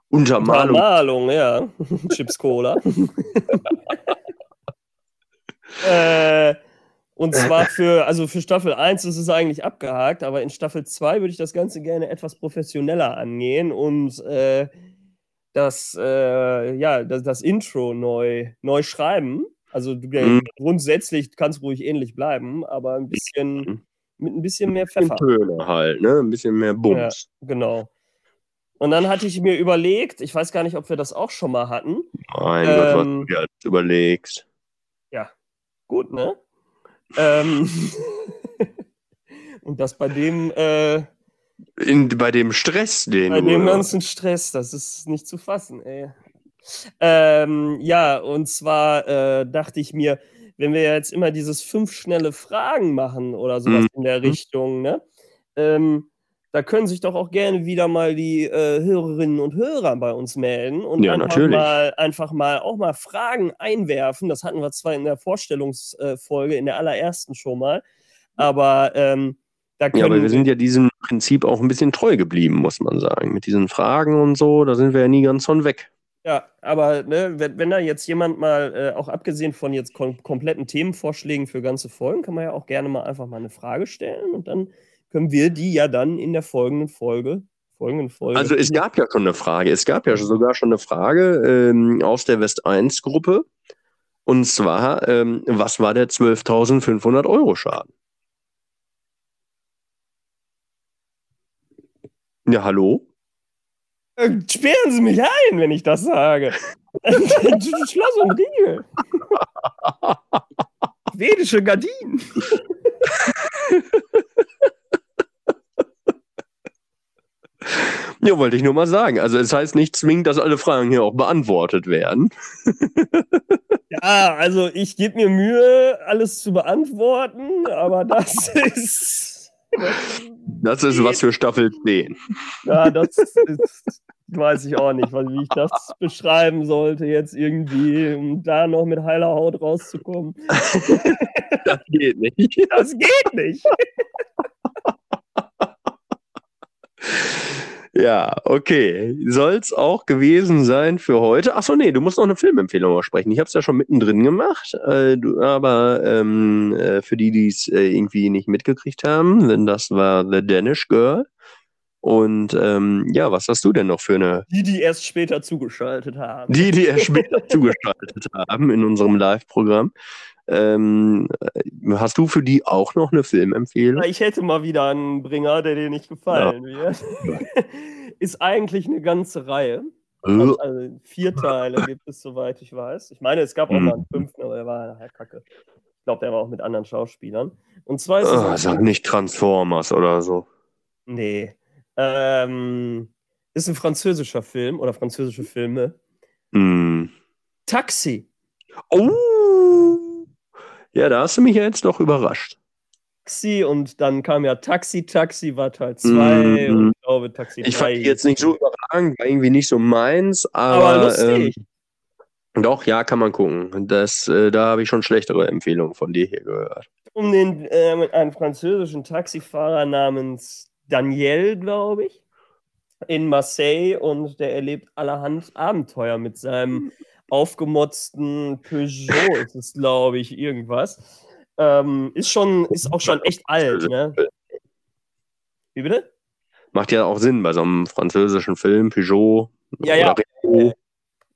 Untermalung? Malung, ja. Chips Cola. äh, und zwar für, also für Staffel 1 ist es eigentlich abgehakt, aber in Staffel 2 würde ich das Ganze gerne etwas professioneller angehen und äh, das, äh, ja, das, das Intro neu, neu schreiben. Also du, Mhm. grundsätzlich kann es ruhig ähnlich bleiben, aber ein bisschen mit ein bisschen mehr Pfeffer. Töne halt, ne? Ein bisschen mehr Bums. Genau. Und dann hatte ich mir überlegt, ich weiß gar nicht, ob wir das auch schon mal hatten. Mein Gott, was Ähm, du dir alles überlegst. Gut, ne? Ähm, und das bei dem, äh, In, bei dem Stress, den bei dem ganzen Stress, das ist nicht zu fassen, ey. Ähm, ja, und zwar äh, dachte ich mir, wenn wir jetzt immer dieses fünf schnelle Fragen machen oder sowas Mhm. in der Richtung, ne? Ähm, da können sich doch auch gerne wieder mal die äh, Hörerinnen und Hörer bei uns melden und Ja, einfach, natürlich. Mal, einfach mal auch mal Fragen einwerfen. Das hatten wir zwar in der Vorstellungsfolge, in der allerersten schon mal, aber ähm, Ja, aber wir sind ja diesem Prinzip auch ein bisschen treu geblieben, muss man sagen. Mit diesen Fragen und so, da sind wir ja nie ganz von weg. Ja, aber ne, wenn, wenn da jetzt jemand mal, äh, auch abgesehen von jetzt kom kompletten Themenvorschlägen für ganze Folgen, kann man ja auch gerne mal einfach mal eine Frage stellen und dann können wir die ja dann in der folgenden Folge, folgenden Folge. Also es gab ja schon eine Frage. Es gab ja sogar schon eine Frage ähm, aus der West 1 Gruppe. Und zwar, ähm, was war der 12.500 Euro Schaden? Ja, hallo? Äh, sperren Sie mich ein, wenn ich das sage. Schloss und Riegel. Schwedische Gardinen. Ja, wollte ich nur mal sagen. Also es heißt nicht zwingend, dass alle Fragen hier auch beantwortet werden. Ja, also ich gebe mir Mühe, alles zu beantworten, aber das ist. Das ist was für Staffel 10. Ja, das ist, weiß ich auch nicht, wie ich das beschreiben sollte, jetzt irgendwie, um da noch mit heiler Haut rauszukommen. Das geht nicht. Das geht nicht. Ja, okay. Soll's auch gewesen sein für heute. Achso, nee, du musst noch eine Filmempfehlung aussprechen. Ich habe es ja schon mittendrin gemacht, äh, du, aber ähm, äh, für die, die es äh, irgendwie nicht mitgekriegt haben, denn das war The Danish Girl. Und ähm, ja, was hast du denn noch für eine, Die, die erst später zugeschaltet haben. die, die erst später zugeschaltet haben in unserem Live-Programm? Ähm, äh, hast du für die auch noch eine Filmempfehlung? Ich hätte mal wieder einen Bringer, der dir nicht gefallen wird. Ist eigentlich eine ganze Reihe. Äh, Also vier Teile gibt es, soweit ich weiß. Ich meine, es gab auch Mhm. mal einen fünften, aber der war nachher kacke. Ich glaube, der war auch mit anderen Schauspielern. Und zwar ist ah, es. sag nicht Transformers oder so. Nee. Ähm, ist ein französischer Film oder französische Filme. Hm. Taxi. Oh! Ja, da hast du mich ja jetzt doch überrascht. Taxi und dann kam ja Taxi, Taxi war Teil 2 Mhm. und ich glaube Taxi Ich 3. fand die jetzt nicht so überragend, war irgendwie nicht so meins, aber, aber lustig. Ähm, doch, ja, kann man gucken. Das, äh, da habe ich schon schlechtere Empfehlungen von dir hier gehört. um den äh, einen französischen Taxifahrer namens Daniel, glaube ich, in Marseille und der erlebt allerhand Abenteuer mit seinem aufgemotzten Peugeot, ist es, glaube ich, irgendwas. Ähm, ist schon, ist auch schon echt alt, ne? Wie bitte? Macht ja auch Sinn bei so einem französischen Film, Peugeot. Ja, ja. Renault.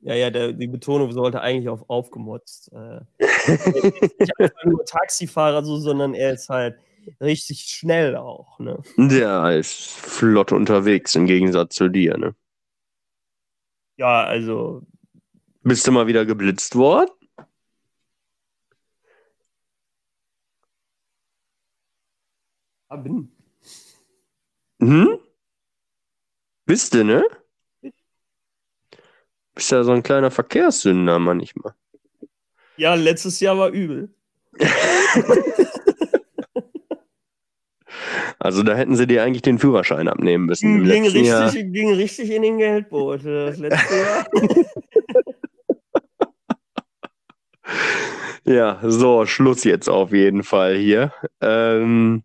Ja, ja, der, die Betonung sollte eigentlich auf aufgemotzt. Äh, nicht einfach nur Taxifahrer, so, sondern er ist halt richtig schnell auch, ne? Der ist flott unterwegs im Gegensatz zu dir, ne? Ja, also Bist du mal wieder geblitzt worden? ja, bin. Hm? Bist du, ne? Bist ja so ein kleiner Verkehrssünder manchmal. Ja, letztes Jahr war übel. Also da hätten sie dir eigentlich den Führerschein abnehmen müssen. Ging richtig, Jahr. ging richtig in den Geldbeutel das letzte Jahr. Ja, so, Schluss jetzt auf jeden Fall hier. Ähm,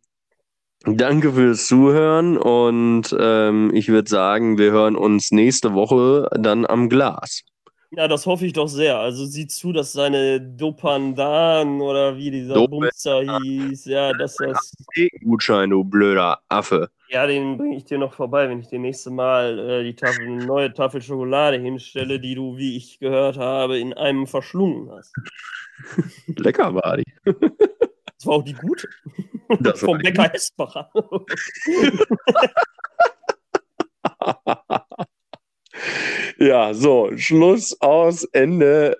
danke fürs Zuhören und ähm, ich würde sagen, wir hören uns nächste Woche dann am Glas. ja, das hoffe ich doch sehr. Also sieh zu, dass seine Dopandan oder wie dieser Dope- Bumster hieß, ja, dass das. Gutschein, du blöder Affe. Ja, den bringe ich dir noch vorbei, wenn ich dir nächste Mal äh, die Tafel, eine neue Tafel Schokolade hinstelle, die du, wie ich gehört habe, in einem verschlungen hast. Lecker war die. Das war auch die gute. Das Vom Bäcker Hesbacher. Ja, so, Schluss aus, Ende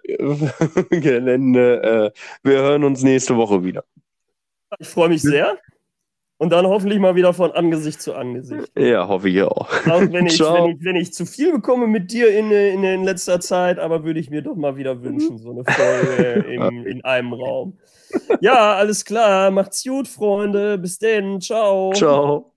Gelände. Äh, wir hören uns nächste Woche wieder. Ich freue mich sehr. Und dann hoffentlich mal wieder von Angesicht zu Angesicht. Ja, hoffe ich auch. Auch wenn ich, wenn ich, wenn ich zu viel bekomme mit dir in, in, in letzter Zeit, aber würde ich mir doch mal wieder wünschen, so eine Folge in, in einem Raum. Ja, alles klar. Macht's gut, Freunde. Bis denn. Ciao. Ciao.